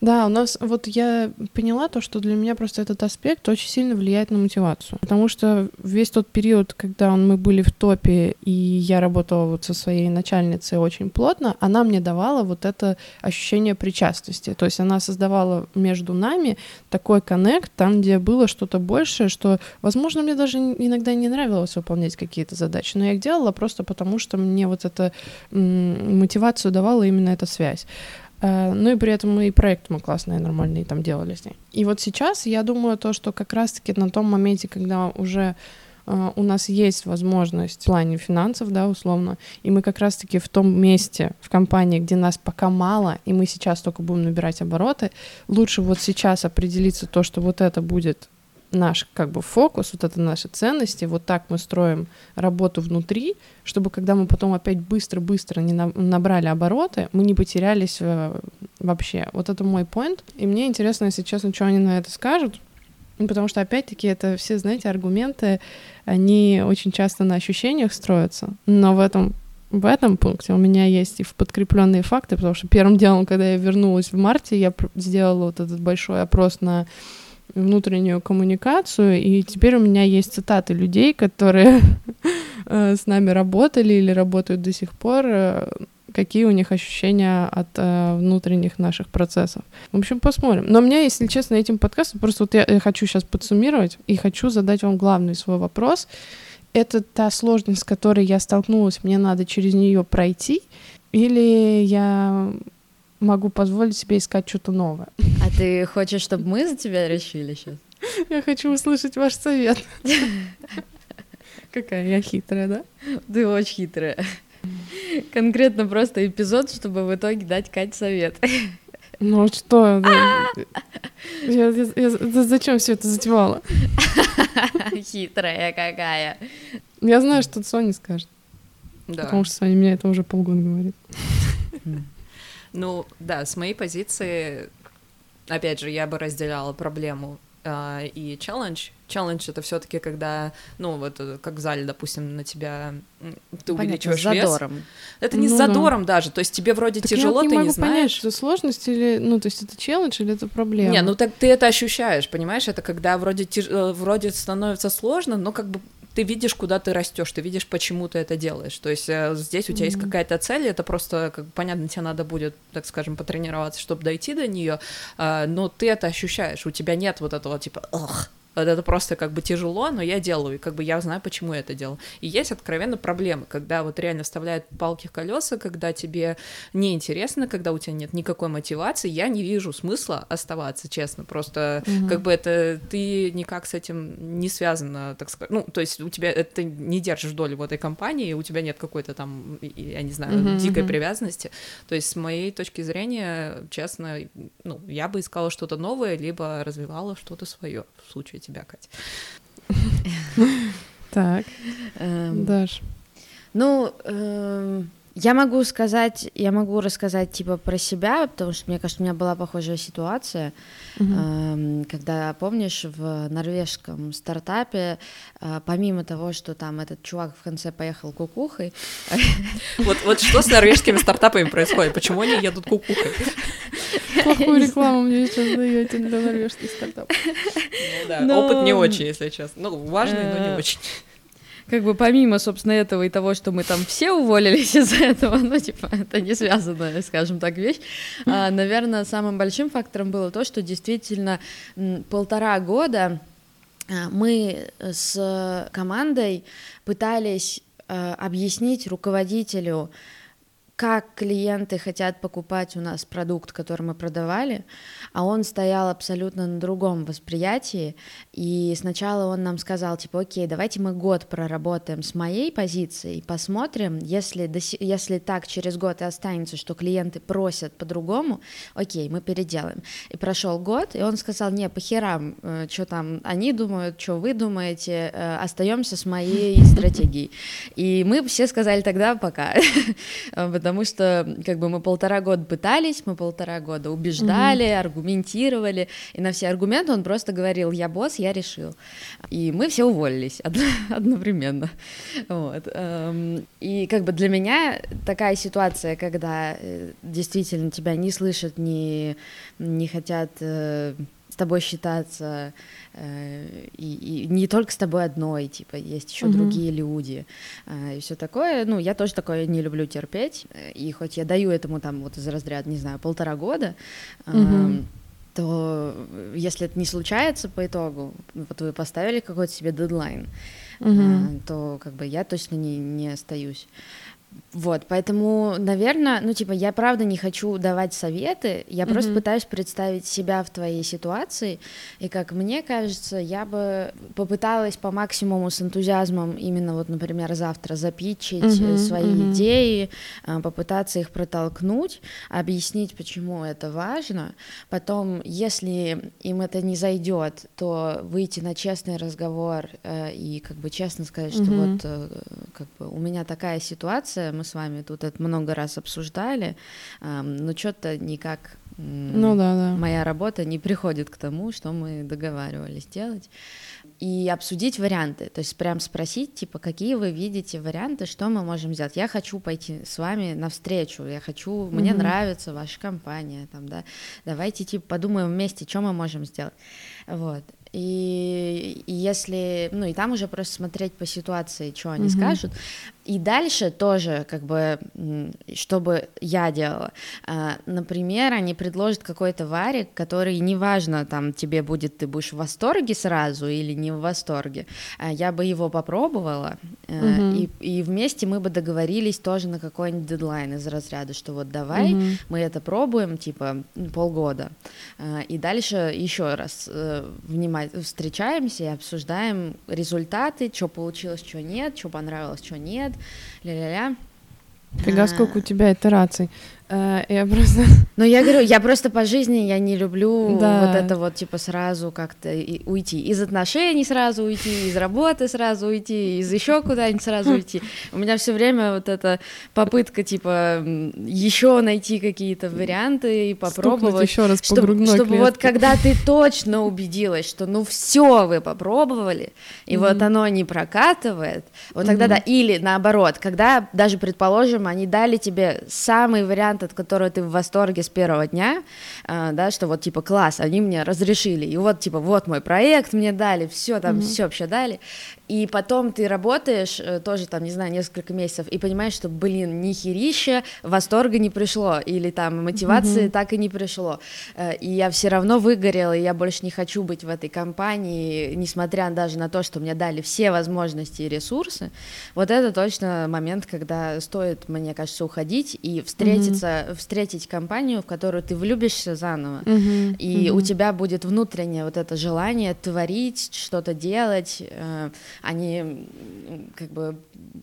Да, у нас вот я поняла то, что для меня просто этот аспект очень сильно влияет на мотивацию. Потому что весь тот период, когда мы были в топе, и я работала вот со своей начальницей очень плотно, она мне давала вот это ощущение причастности. То есть она создавала между нами такой коннект, там, где было что-то большее, что, возможно, мне даже иногда не нравилось выполнять какие-то задачи, но я их делала просто потому, что мне вот эта мотивацию давала именно эта связь. Э, ну и при этом и проект мы классные, нормальные там делали с ней. И вот сейчас я думаю то, что как раз-таки на том моменте, когда уже э, у нас есть возможность в плане финансов, да, условно, и мы как раз-таки в том месте в компании, где нас пока мало, и мы сейчас только будем набирать обороты, лучше вот сейчас определиться то, что вот это будет наш как бы фокус, вот это наши ценности, вот так мы строим работу внутри, чтобы когда мы потом опять быстро-быстро не набрали обороты, мы не потерялись э, вообще. Вот это мой point. И мне интересно, если честно, что они на это скажут, ну, потому что, опять-таки, это все, знаете, аргументы, они очень часто на ощущениях строятся, но в этом в этом пункте у меня есть и подкрепленные факты, потому что первым делом, когда я вернулась в марте, я сделала вот этот большой опрос на внутреннюю коммуникацию, и теперь у меня есть цитаты людей, которые э, с нами работали или работают до сих пор, э, какие у них ощущения от э, внутренних наших процессов. В общем, посмотрим. Но меня, если честно, этим подкастом, просто вот я, я хочу сейчас подсуммировать и хочу задать вам главный свой вопрос. Это та сложность, с которой я столкнулась, мне надо через нее пройти, или я могу позволить себе искать что-то новое. А ты хочешь, чтобы мы за тебя решили сейчас? Я хочу услышать ваш совет. Какая я хитрая, да? Ты очень хитрая. Конкретно просто эпизод, чтобы в итоге дать Кать совет. Ну что? Да. Я, я, я, зачем все это затевала? Хитрая какая. Я знаю, что Соня скажет. Да. Потому что Соня мне это уже полгода говорит. Ну, да, с моей позиции, опять же, я бы разделяла проблему Uh, и челлендж. Челлендж это все-таки когда, ну, вот э, как в зале, допустим, на тебя ты Понятно, увеличиваешь с задором. вес. Это не ну, с задором да. даже, то есть тебе вроде так тяжело, я не ты могу не знаешь. Понять, это сложность или, ну, то есть это челлендж или это проблема? Не, ну так ты это ощущаешь, понимаешь? Это когда вроде тяж... Э, вроде становится сложно, но как бы ты видишь, куда ты растешь, ты видишь, почему ты это делаешь. То есть э, здесь у тебя mm-hmm. есть какая-то цель, это просто, как понятно, тебе надо будет, так скажем, потренироваться, чтобы дойти до нее, э, но ты это ощущаешь, у тебя нет вот этого типа, ох, это просто как бы тяжело, но я делаю, и как бы я знаю, почему я это делаю. И есть откровенно проблемы, когда вот реально вставляют палки в колеса, когда тебе неинтересно, когда у тебя нет никакой мотивации, я не вижу смысла оставаться, честно, просто mm-hmm. как бы это ты никак с этим не связана, так сказать, ну, то есть у тебя это не держишь долю в этой компании, у тебя нет какой-то там, я не знаю, mm-hmm. дикой привязанности, то есть с моей точки зрения, честно, ну, я бы искала что-то новое, либо развивала что-то свое в случае тебя, Катя. Так, Эм, Даш. Ну, эм, я могу сказать, я могу рассказать типа про себя, потому что мне кажется, у меня была похожая ситуация, эм, когда помнишь в норвежском стартапе, э, помимо того, что там этот чувак в конце поехал кукухой, Вот, вот что с норвежскими стартапами происходит? Почему они едут кукухой? Плохую рекламу мне сейчас даете для норвежских стартапов. Ну да, Но- опыт не очень, если честно. Ну, важный, но не Э, очень. Как бы помимо, собственно, этого и того, что мы там все уволились из-за этого, ну, типа, это не связанная, скажем так, вещь, а, наверное, самым большим фактором было то, что действительно полтора года а, мы с командой пытались а, объяснить руководителю, как клиенты хотят покупать у нас продукт, который мы продавали, а он стоял абсолютно на другом восприятии, и сначала он нам сказал, типа, окей, давайте мы год проработаем с моей позиции, посмотрим, если, если так через год и останется, что клиенты просят по-другому, окей, мы переделаем. И прошел год, и он сказал, не, по херам, что там они думают, что вы думаете, остаемся с моей стратегией. И мы все сказали тогда пока, потому что как бы мы полтора года пытались, мы полтора года убеждали, аргументировали, и на все аргументы он просто говорил, я босс, я решил. И мы все уволились одно- одновременно. Вот. эм, И как бы для меня такая ситуация, когда э, действительно тебя не слышат, не, не хотят э, тобой считаться, э, и, и не только с тобой одной, типа, есть еще Мгм. другие люди, э, и все такое. Ну, я тоже такое не люблю терпеть, э, и хоть я даю этому там вот из разряда, не знаю, полтора года, эм, Мгм. то э, если это не случается по итогу, вот вы поставили какой-то себе дедлайн, Мгм. а, то как бы я точно не, не остаюсь. Вот, поэтому, наверное, ну, типа, я правда не хочу давать советы, я просто Мгм. пытаюсь представить себя в твоей ситуации, и, как мне кажется, я бы попыталась по максимуму с энтузиазмом именно вот, например, завтра запичить э, Мгм, свои мгм. идеи, а, попытаться их протолкнуть, объяснить, почему это важно, потом, если им это не зайдет, то выйти на честный разговор э, и как бы честно сказать, что Мгм. вот э, как бы у меня такая ситуация, мы с вами тут это много раз обсуждали, ам, но что-то никак Ну да, да. моя работа не приходит к тому, что мы договаривались делать. И обсудить варианты, то есть прям спросить, типа, какие вы видите варианты, что мы можем сделать. Я хочу пойти с вами навстречу, я хочу, мне Мгм. нравится ваша компания, там, да, давайте, типа, подумаем вместе, что мы можем сделать. Вот. И, и если, ну и там уже просто смотреть по ситуации, что они Мгм. скажут. И дальше тоже, как бы, чтобы я делала. А, Например, они предложат какой-то варик, который неважно, там тебе будет, ты будешь в восторге сразу или не в восторге. А Я бы его попробовала, Мгм. и, и вместе мы бы договорились тоже на какой-нибудь дедлайн из разряда, что вот давай, Мгм. мы это пробуем, типа, полгода, и дальше еще раз э, внимать, встречаемся и обсуждаем результаты, что получилось, что нет, что понравилось, что нет, ля-ля-ля. Фига, А, сколько у тебя итераций. Э, Я просто... Ну, я говорю, я просто по жизни, я не люблю Да. вот это вот, типа, сразу как-то уйти. Из отношений сразу уйти, из работы сразу уйти, из еще куда-нибудь сразу уйти. У меня все время вот эта попытка, типа, еще найти какие-то варианты и попробовать. еще раз по Чтобы, чтобы вот клетке. когда ты точно убедилась, что ну все вы попробовали, и вот оно не прокатывает, вот тогда да. Или наоборот, когда даже, предположим, они дали тебе самый вариант команд, от которой ты в восторге с первого дня, э, да, что вот типа класс, они мне разрешили, и вот типа вот мой проект мне дали, все там, mm-hmm. все вообще дали, и потом ты работаешь э, тоже там, не знаю, несколько месяцев, и понимаешь, что, блин, ни херища, восторга не пришло, или там мотивации mm-hmm. так и не пришло, э, и я все равно выгорела, и я больше не хочу быть в этой компании, несмотря даже на то, что мне дали все возможности и ресурсы, вот это точно момент, когда стоит, мне кажется, уходить и встретиться, встретить компанию, в которую ты влюбишься заново, mm-hmm. и mm-hmm. у тебя будет внутреннее вот это желание творить, что-то делать, э, они как бы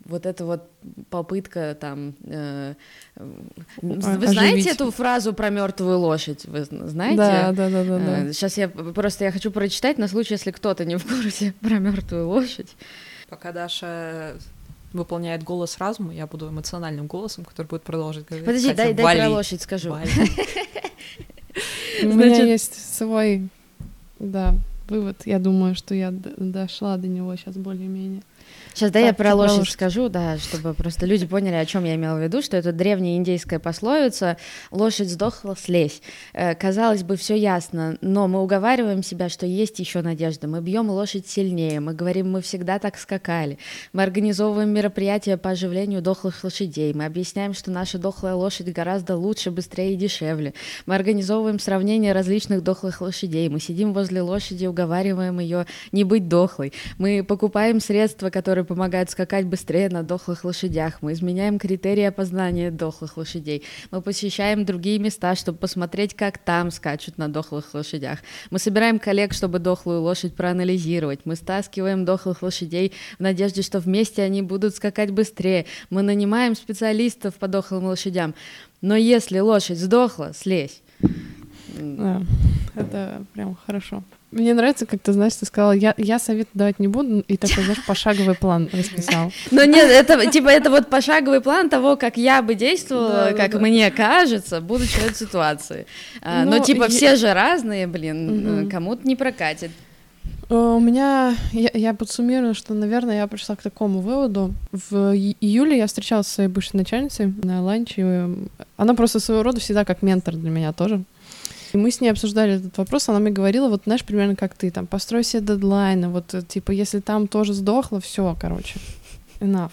вот эта вот попытка там э, вы Оживить. знаете эту фразу про мертвую лошадь вы знаете да да да да, да. сейчас я просто я хочу прочитать на случай если кто-то не в курсе про мертвую лошадь пока Даша выполняет голос разума, я буду эмоциональным голосом, который будет продолжить говорить. Подожди, дай, дай про лошадь скажу. У меня есть свой, да, вывод. Я думаю, что я дошла до него сейчас более-менее. Сейчас, да, я про лошадь, лошадь скажу, да, чтобы просто люди поняли, о чем я имела в виду, что это древняя индейская пословица «лошадь сдохла, слезь». Э, казалось бы, все ясно, но мы уговариваем себя, что есть еще надежда. Мы бьем лошадь сильнее, мы говорим, мы всегда так скакали. Мы организовываем мероприятия по оживлению дохлых лошадей. Мы объясняем, что наша дохлая лошадь гораздо лучше, быстрее и дешевле. Мы организовываем сравнение различных дохлых лошадей. Мы сидим возле лошади, уговариваем ее не быть дохлой. Мы покупаем средства, которые помогают скакать быстрее на дохлых лошадях. Мы изменяем критерии опознания дохлых лошадей. Мы посещаем другие места, чтобы посмотреть, как там скачут на дохлых лошадях. Мы собираем коллег, чтобы дохлую лошадь проанализировать. Мы стаскиваем дохлых лошадей в надежде, что вместе они будут скакать быстрее. Мы нанимаем специалистов по дохлым лошадям. Но если лошадь сдохла, слезь. Да, это прям хорошо. Мне нравится, как ты знаешь, ты сказала, я, я совет давать не буду, и такой, знаешь, пошаговый план расписал. Но нет, это типа это вот пошаговый план того, как я бы действовала, как мне кажется, будучи в этой ситуации. А, но, типа все же разные, блин, кому-то не прокатит. Э, у меня, я, я подсуммирую, что, наверное, я пришла к такому выводу. В июле я встречалась со своей бывшей начальницей на ланче. Она просто своего рода всегда как ментор для меня тоже. И мы с ней обсуждали этот вопрос, она мне говорила, вот знаешь, примерно как ты, там, построй себе дедлайны, вот, э, типа, если там тоже сдохло, все, короче, enough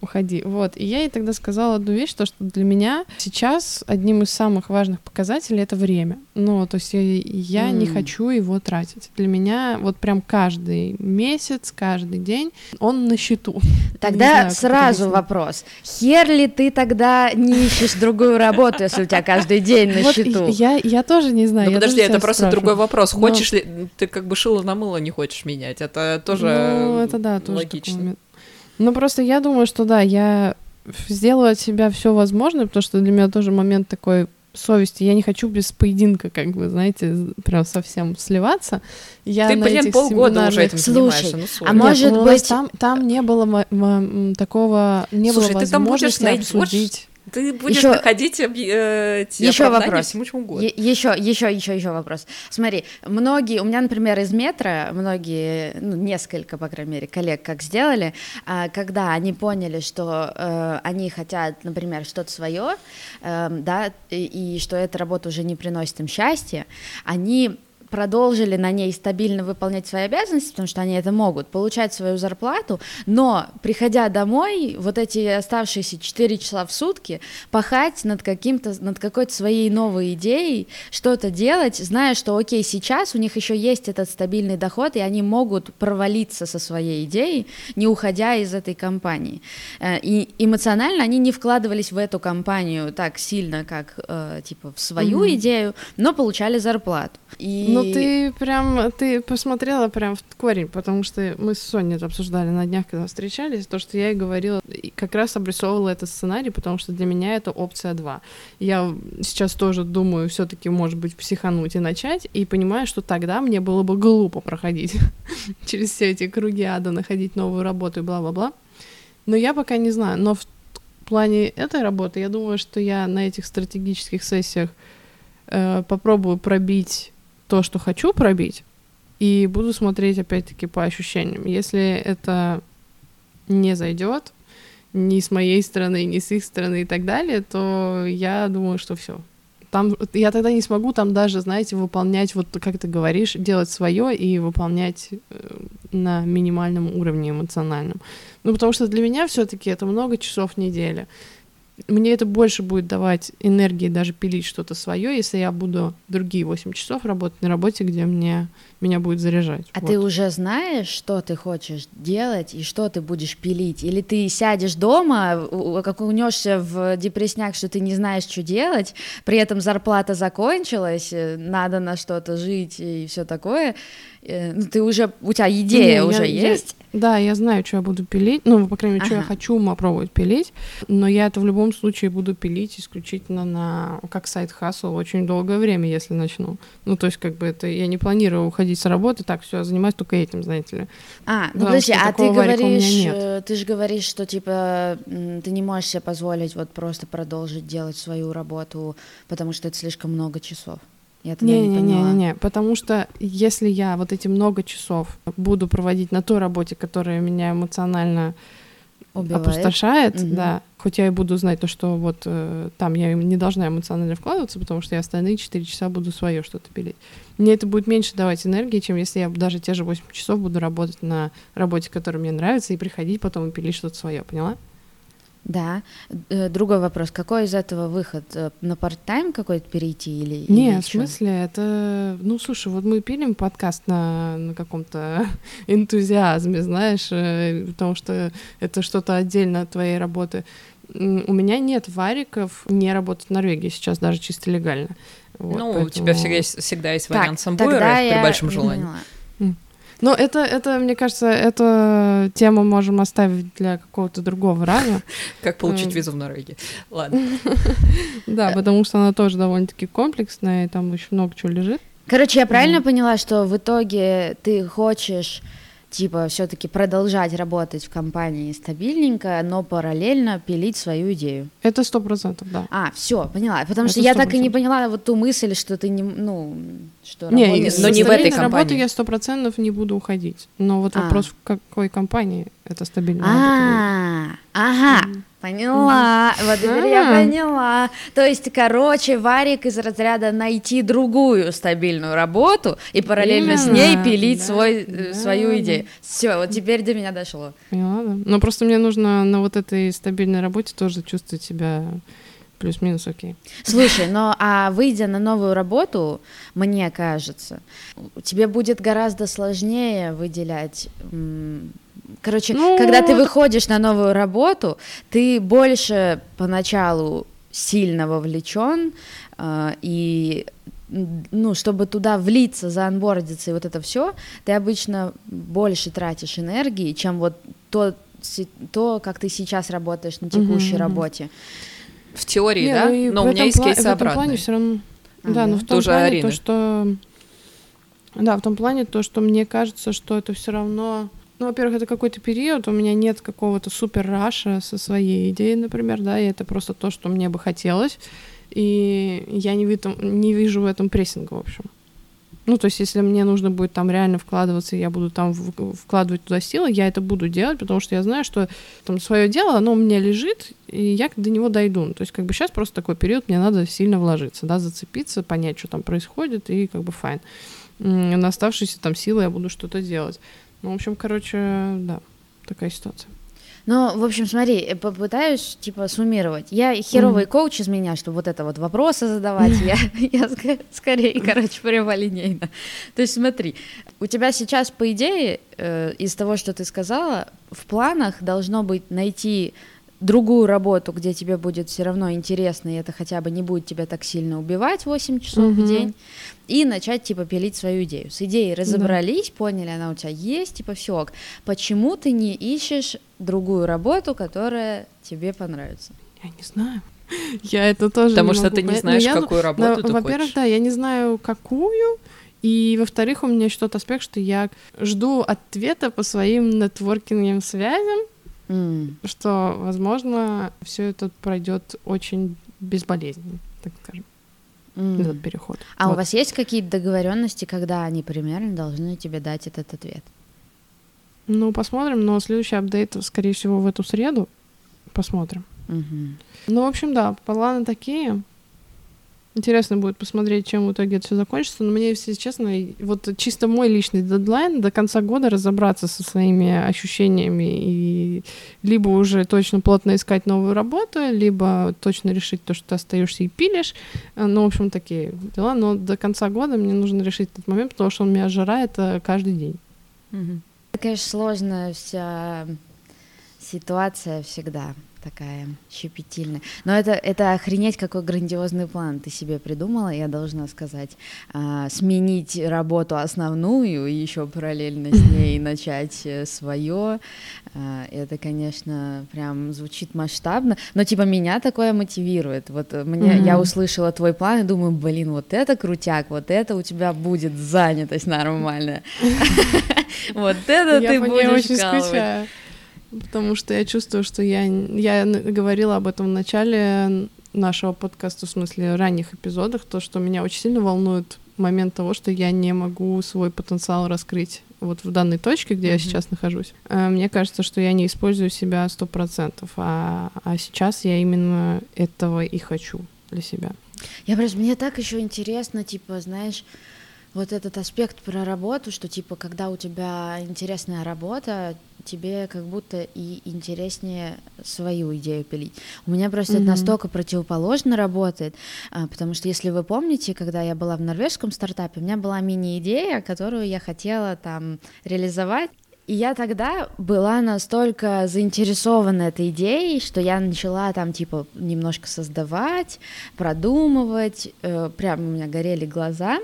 уходи. Вот. И я ей тогда сказала одну вещь, то, что для меня сейчас одним из самых важных показателей это время. Ну, то есть я, я mm. не хочу его тратить. Для меня вот прям каждый месяц, каждый день он на счету. Тогда знаю, сразу вопрос. Хер ли ты тогда не ищешь другую работу, если у тебя каждый день на счету? Я, я тоже не знаю. Ну, подожди, это просто другой вопрос. Хочешь ли... Ты как бы шило на мыло не хочешь менять. Это тоже ну, это да, тоже логично. Ну, просто я думаю, что да, я сделаю от себя все возможное, потому что для меня тоже момент такой совести. Я не хочу без поединка, как бы, знаете, прям совсем сливаться. Я Ты, блин, полгода уже этим Слушай, ну, а может Нет, быть... Там, там не было такого, не Слушай, было возможности обсудить. Ты будешь еще... находить э, еще вопрос. всему чему угодно. Еще, еще, еще, еще вопрос. Смотри, многие, у меня, например, из метро, многие, ну, несколько, по крайней мере, коллег как сделали, а, когда они поняли, что э, они хотят, например, что-то свое, э, да, и, и что эта работа уже не приносит им счастья, они продолжили на ней стабильно выполнять свои обязанности, потому что они это могут, получать свою зарплату, но, приходя домой, вот эти оставшиеся 4 часа в сутки, пахать над каким-то, над какой-то своей новой идеей, что-то делать, зная, что, окей, сейчас у них еще есть этот стабильный доход, и они могут провалиться со своей идеей, не уходя из этой компании. Э, и эмоционально они не вкладывались в эту компанию так сильно, как, э, типа, в свою mm-hmm. идею, но получали зарплату. И ну, ты прям, ты посмотрела прям в корень, потому что мы с Соней это обсуждали на днях, когда встречались, то, что я и говорила, и как раз обрисовывала этот сценарий, потому что для меня это опция 2. Я сейчас тоже думаю все таки может быть, психануть и начать, и понимаю, что тогда мне было бы глупо проходить через все эти круги ада, находить новую работу и бла-бла-бла. Но я пока не знаю. Но в плане этой работы, я думаю, что я на этих стратегических сессиях э, попробую пробить то, что хочу пробить, и буду смотреть опять-таки по ощущениям. Если это не зайдет, ни с моей стороны, ни с их стороны и так далее, то я думаю, что все. Там я тогда не смогу там даже, знаете, выполнять, вот как ты говоришь, делать свое и выполнять э, на минимальном уровне эмоциональном. Ну, потому что для меня все-таки это много часов в неделю мне это больше будет давать энергии даже пилить что-то свое, если я буду другие 8 часов работать на работе, где мне, меня будет заряжать. А вот. ты уже знаешь, что ты хочешь делать и что ты будешь пилить? Или ты сядешь дома, как унешься в депрессняк, что ты не знаешь, что делать, при этом зарплата закончилась, э, надо на что-то жить и все такое, ну, ты уже, у тебя идея не, уже я, есть? Я, да, я знаю, что я буду пилить, ну, по крайней мере, ага. что я хочу попробовать пилить, но я это в любом случае буду пилить исключительно на, как сайт хасл очень долгое время, если начну. Ну, то есть, как бы это, я не планирую уходить с работы, так, все, занимаюсь только этим, знаете ли. А, ну, подожди, а ты говоришь, э, ты же говоришь, что, типа, ты не можешь себе позволить вот просто продолжить делать свою работу, потому что это слишком много часов. Я тогда не, не, не, не, не, потому что если я вот эти много часов буду проводить на той работе, которая меня эмоционально Убивает. опустошает, угу. да, хоть я и буду знать то, что вот э, там я не должна эмоционально вкладываться, потому что я остальные 4 часа буду свое что-то пилить. Мне это будет меньше давать энергии, чем если я даже те же 8 часов буду работать на работе, которая мне нравится, и приходить потом и пилить что-то свое, поняла? Да. Э, другой вопрос. Какой из этого выход? Э, на парт-тайм какой-то перейти или Не, или в смысле, это... Ну, слушай, вот мы пилим подкаст на, на каком-то энтузиазме, знаешь, э, потому что это что-то отдельно от твоей работы. У меня нет вариков не работать в Норвегии сейчас, даже чисто легально. Вот, ну, поэтому... у тебя всегда есть, всегда есть вариант самбуэра при большом желании. Поняла. Но это, это, мне кажется, эту тему можем оставить для какого-то другого раза. Как получить визу в Норвегии. Ладно. Да, потому что она тоже довольно-таки комплексная, и там очень много чего лежит. Короче, я правильно поняла, что в итоге ты хочешь типа все-таки продолжать работать в компании стабильненько, но параллельно пилить свою идею. Это сто процентов, да. А, все, поняла. Потому что я так и не поняла вот ту мысль, что ты не, ну, что не, работаешь. но не в этой компании. я сто процентов не буду уходить. Но вот а. вопрос в какой компании это стабильно. А, ага. Поняла, вот теперь я поняла. То есть, короче, Варик из разряда найти другую стабильную работу и параллельно с ней пилить свой, э, свою идею. Все, вот теперь до меня дошло. Поняла. Но просто мне нужно на вот этой стабильной работе тоже чувствовать себя плюс-минус окей. Слушай, но а выйдя на новую работу, мне кажется, тебе будет гораздо сложнее выделять Короче, ну, когда ты выходишь на новую работу, ты больше поначалу сильно вовлечен, э, и ну, чтобы туда влиться, заанбордиться и вот это все, ты обычно больше тратишь энергии, чем вот то, то как ты сейчас работаешь на текущей mm-hmm. работе. В теории, Не, да? Ну, но у меня есть кейсы в этом плане все равно. А, да, но в том плане Арина. то, что да, в том плане то, что мне кажется, что это все равно ну, во-первых, это какой-то период, у меня нет какого-то супер rush а со своей идеей, например, да, и это просто то, что мне бы хотелось, и я не, вид- не вижу в этом прессинга, в общем. Ну, то есть, если мне нужно будет там реально вкладываться, я буду там вкладывать туда силы, я это буду делать, потому что я знаю, что там свое дело, оно у меня лежит, и я до него дойду. Ну, то есть, как бы сейчас просто такой период, мне надо сильно вложиться, да, зацепиться, понять, что там происходит, и как бы fine. На оставшиеся там силы я буду что-то делать. Ну, в общем, короче, да, такая ситуация. Ну, в общем, смотри, попытаюсь, типа, суммировать. Я херовый mm-hmm. коуч из меня, чтобы вот это вот вопросы задавать, я, я скорее, короче, прямолинейно. То есть смотри, у тебя сейчас, по идее, э, из того, что ты сказала, в планах должно быть найти другую работу, где тебе будет все равно интересно, и это хотя бы не будет тебя так сильно убивать 8 часов mm-hmm. в день, и начать, типа, пилить свою идею. С идеей разобрались, да. поняли, она у тебя есть, типа, все. Почему ты не ищешь другую работу, которая тебе понравится? Я не знаю. Я это тоже Потому не что могу ты не знаешь, ну, какую работу ну, ты Во-первых, да, я не знаю, какую, и во-вторых, у меня еще тот аспект, что я жду ответа по своим нетворкинговым связям, mm. что, возможно, все это пройдет очень безболезненно, так скажем. Mm. Этот переход. А вот. у вас есть какие-то договоренности, когда они примерно должны тебе дать этот ответ? Ну, посмотрим, но следующий апдейт, скорее всего, в эту среду, посмотрим. Мгм. Ну, в общем, да, планы такие. Интересно будет посмотреть, чем в итоге это все закончится. Но мне, если честно, вот чисто мой личный дедлайн до конца года разобраться со своими ощущениями и либо уже точно плотно искать новую работу, либо точно решить то, что ты остаешься и пилишь. Ну, в общем, такие дела. Но до конца года мне нужно решить этот момент, потому что он меня жирает э, каждый день. Это, конечно, сложная вся ситуация всегда такая щепетильная. Но это, это охренеть, какой грандиозный план ты себе придумала, я должна сказать. А, сменить работу основную и еще параллельно с ней начать свое. это, конечно, прям звучит масштабно. Но типа меня такое мотивирует. Вот э, мне, я Мгм. услышала твой план и думаю, блин, вот это крутяк, вот это у тебя будет занятость нормальная. Вот это я ты будешь очень скучаю. Потому что я чувствую, что я, я говорила об этом в начале нашего подкаста, в смысле ранних эпизодах, то, что меня очень сильно волнует момент того, что я не могу свой потенциал раскрыть вот в данной точке, где я Мгм. сейчас нахожусь. Э, Мне кажется, что я не использую себя сто процентов, а, а сейчас я именно этого и хочу для себя. Я просто, мне так еще интересно, типа, знаешь, вот этот аспект про работу, что, типа, когда у тебя интересная работа, тебе как будто и интереснее свою идею пилить. У меня просто это Мгм. настолько противоположно работает, а, потому что, если вы помните, когда я была в норвежском стартапе, у меня была мини-идея, которую я хотела там реализовать, и я тогда была настолько заинтересована этой идеей, что я начала там типа немножко создавать, продумывать, э, прям у меня горели глаза.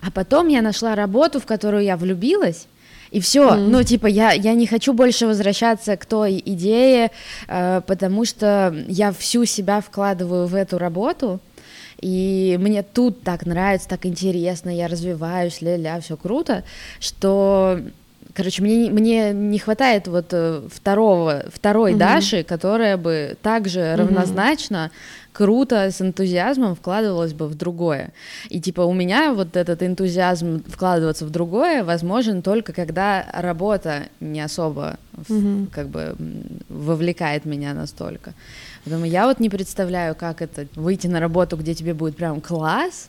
А потом я нашла работу, в которую я влюбилась. И все, Мгм. ну типа я, я не хочу больше возвращаться к той идее, э, потому что я всю себя вкладываю в эту работу, и мне тут так нравится, так интересно, я развиваюсь, ля-ля, все круто, что, короче, мне, не- мне не хватает вот э, второго, второй Мгм. Даши, которая бы также Мгм. равнозначно круто, с энтузиазмом вкладывалась бы в другое. И типа у меня вот этот энтузиазм вкладываться в другое возможен только когда работа не особо Мгм. как бы вовлекает меня настолько. Поэтому я вот не представляю, как это выйти на работу, где тебе будет прям класс,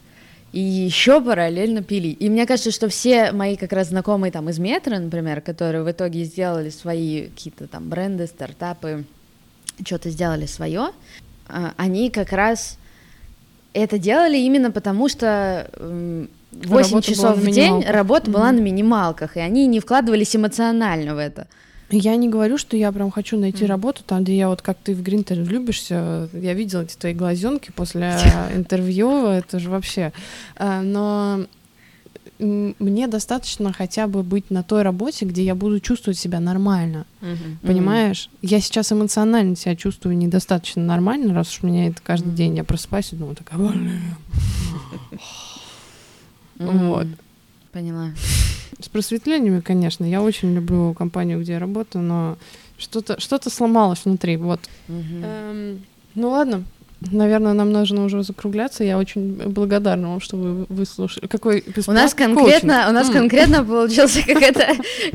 и еще параллельно пилить. И мне кажется, что все мои как раз знакомые там из метро, например, которые в итоге сделали свои какие-то там бренды, стартапы, что-то сделали свое, они как раз это делали именно потому, что м, 8 Работа часов была в день работа была Мгм. на минималках, и они не вкладывались эмоционально в это. Я не говорю, что я прям хочу найти Мгм. работу там, где я вот как ты в Гринтер влюбишься. Я видела эти твои глазенки после интервью, это же вообще. А, Но мне достаточно хотя бы быть на той работе, где я буду чувствовать себя нормально. Мгм. Понимаешь? Я сейчас эмоционально себя чувствую недостаточно нормально, раз уж меня это каждый Мгм. день. Я просыпаюсь и думаю, такая, «Блин». Вот. Поняла. С просветлениями, конечно. Я очень люблю компанию, где я работаю, но что-то что сломалось внутри. Вот. Эм, ну ладно. Наверное, нам нужно уже закругляться. Я очень благодарна вам, что вы выслушали. Какой У нас конкретно, коучинг. у нас конкретно получился какая-то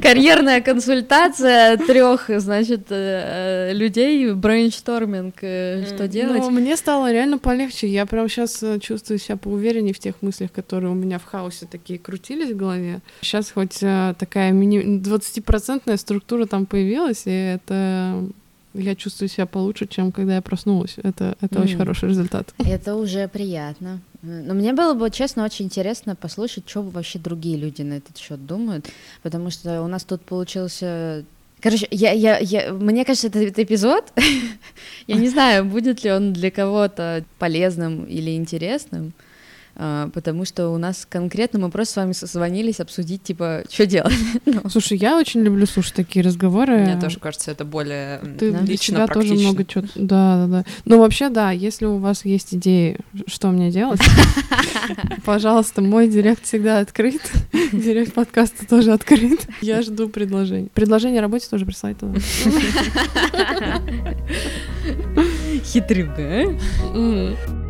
карьерная консультация трех, значит, э, э, людей, brainstorming, э, что М, делать. Но мне стало реально полегче. Я прям сейчас чувствую себя поувереннее в тех мыслях, которые у меня в хаосе такие крутились в голове. Сейчас хоть такая мини 20% структура там появилась, и это я чувствую себя получше, чем когда я проснулась. Это, это очень М. хороший результат. Это уже приятно. Но мне было бы, честно, очень интересно послушать, что вообще другие люди на этот счет думают, потому что у нас тут получился... Короче, я, я, я, мне кажется, этот эпизод, я не знаю, будет ли он для кого-то полезным или интересным, потому что у нас конкретно мы просто с вами созвонились обсудить, типа, что делать. Ну, Слушай, я очень люблю слушать такие разговоры. Мне тоже кажется, это более Ты Да. для лично себя тоже много чего. Да, да, да. Ну, вообще, да, если у вас есть идеи, что мне делать, пожалуйста, мой директ всегда открыт. Директ подкаста тоже открыт. Я жду предложений. Предложение о работе тоже присылай туда. Хитрый, да?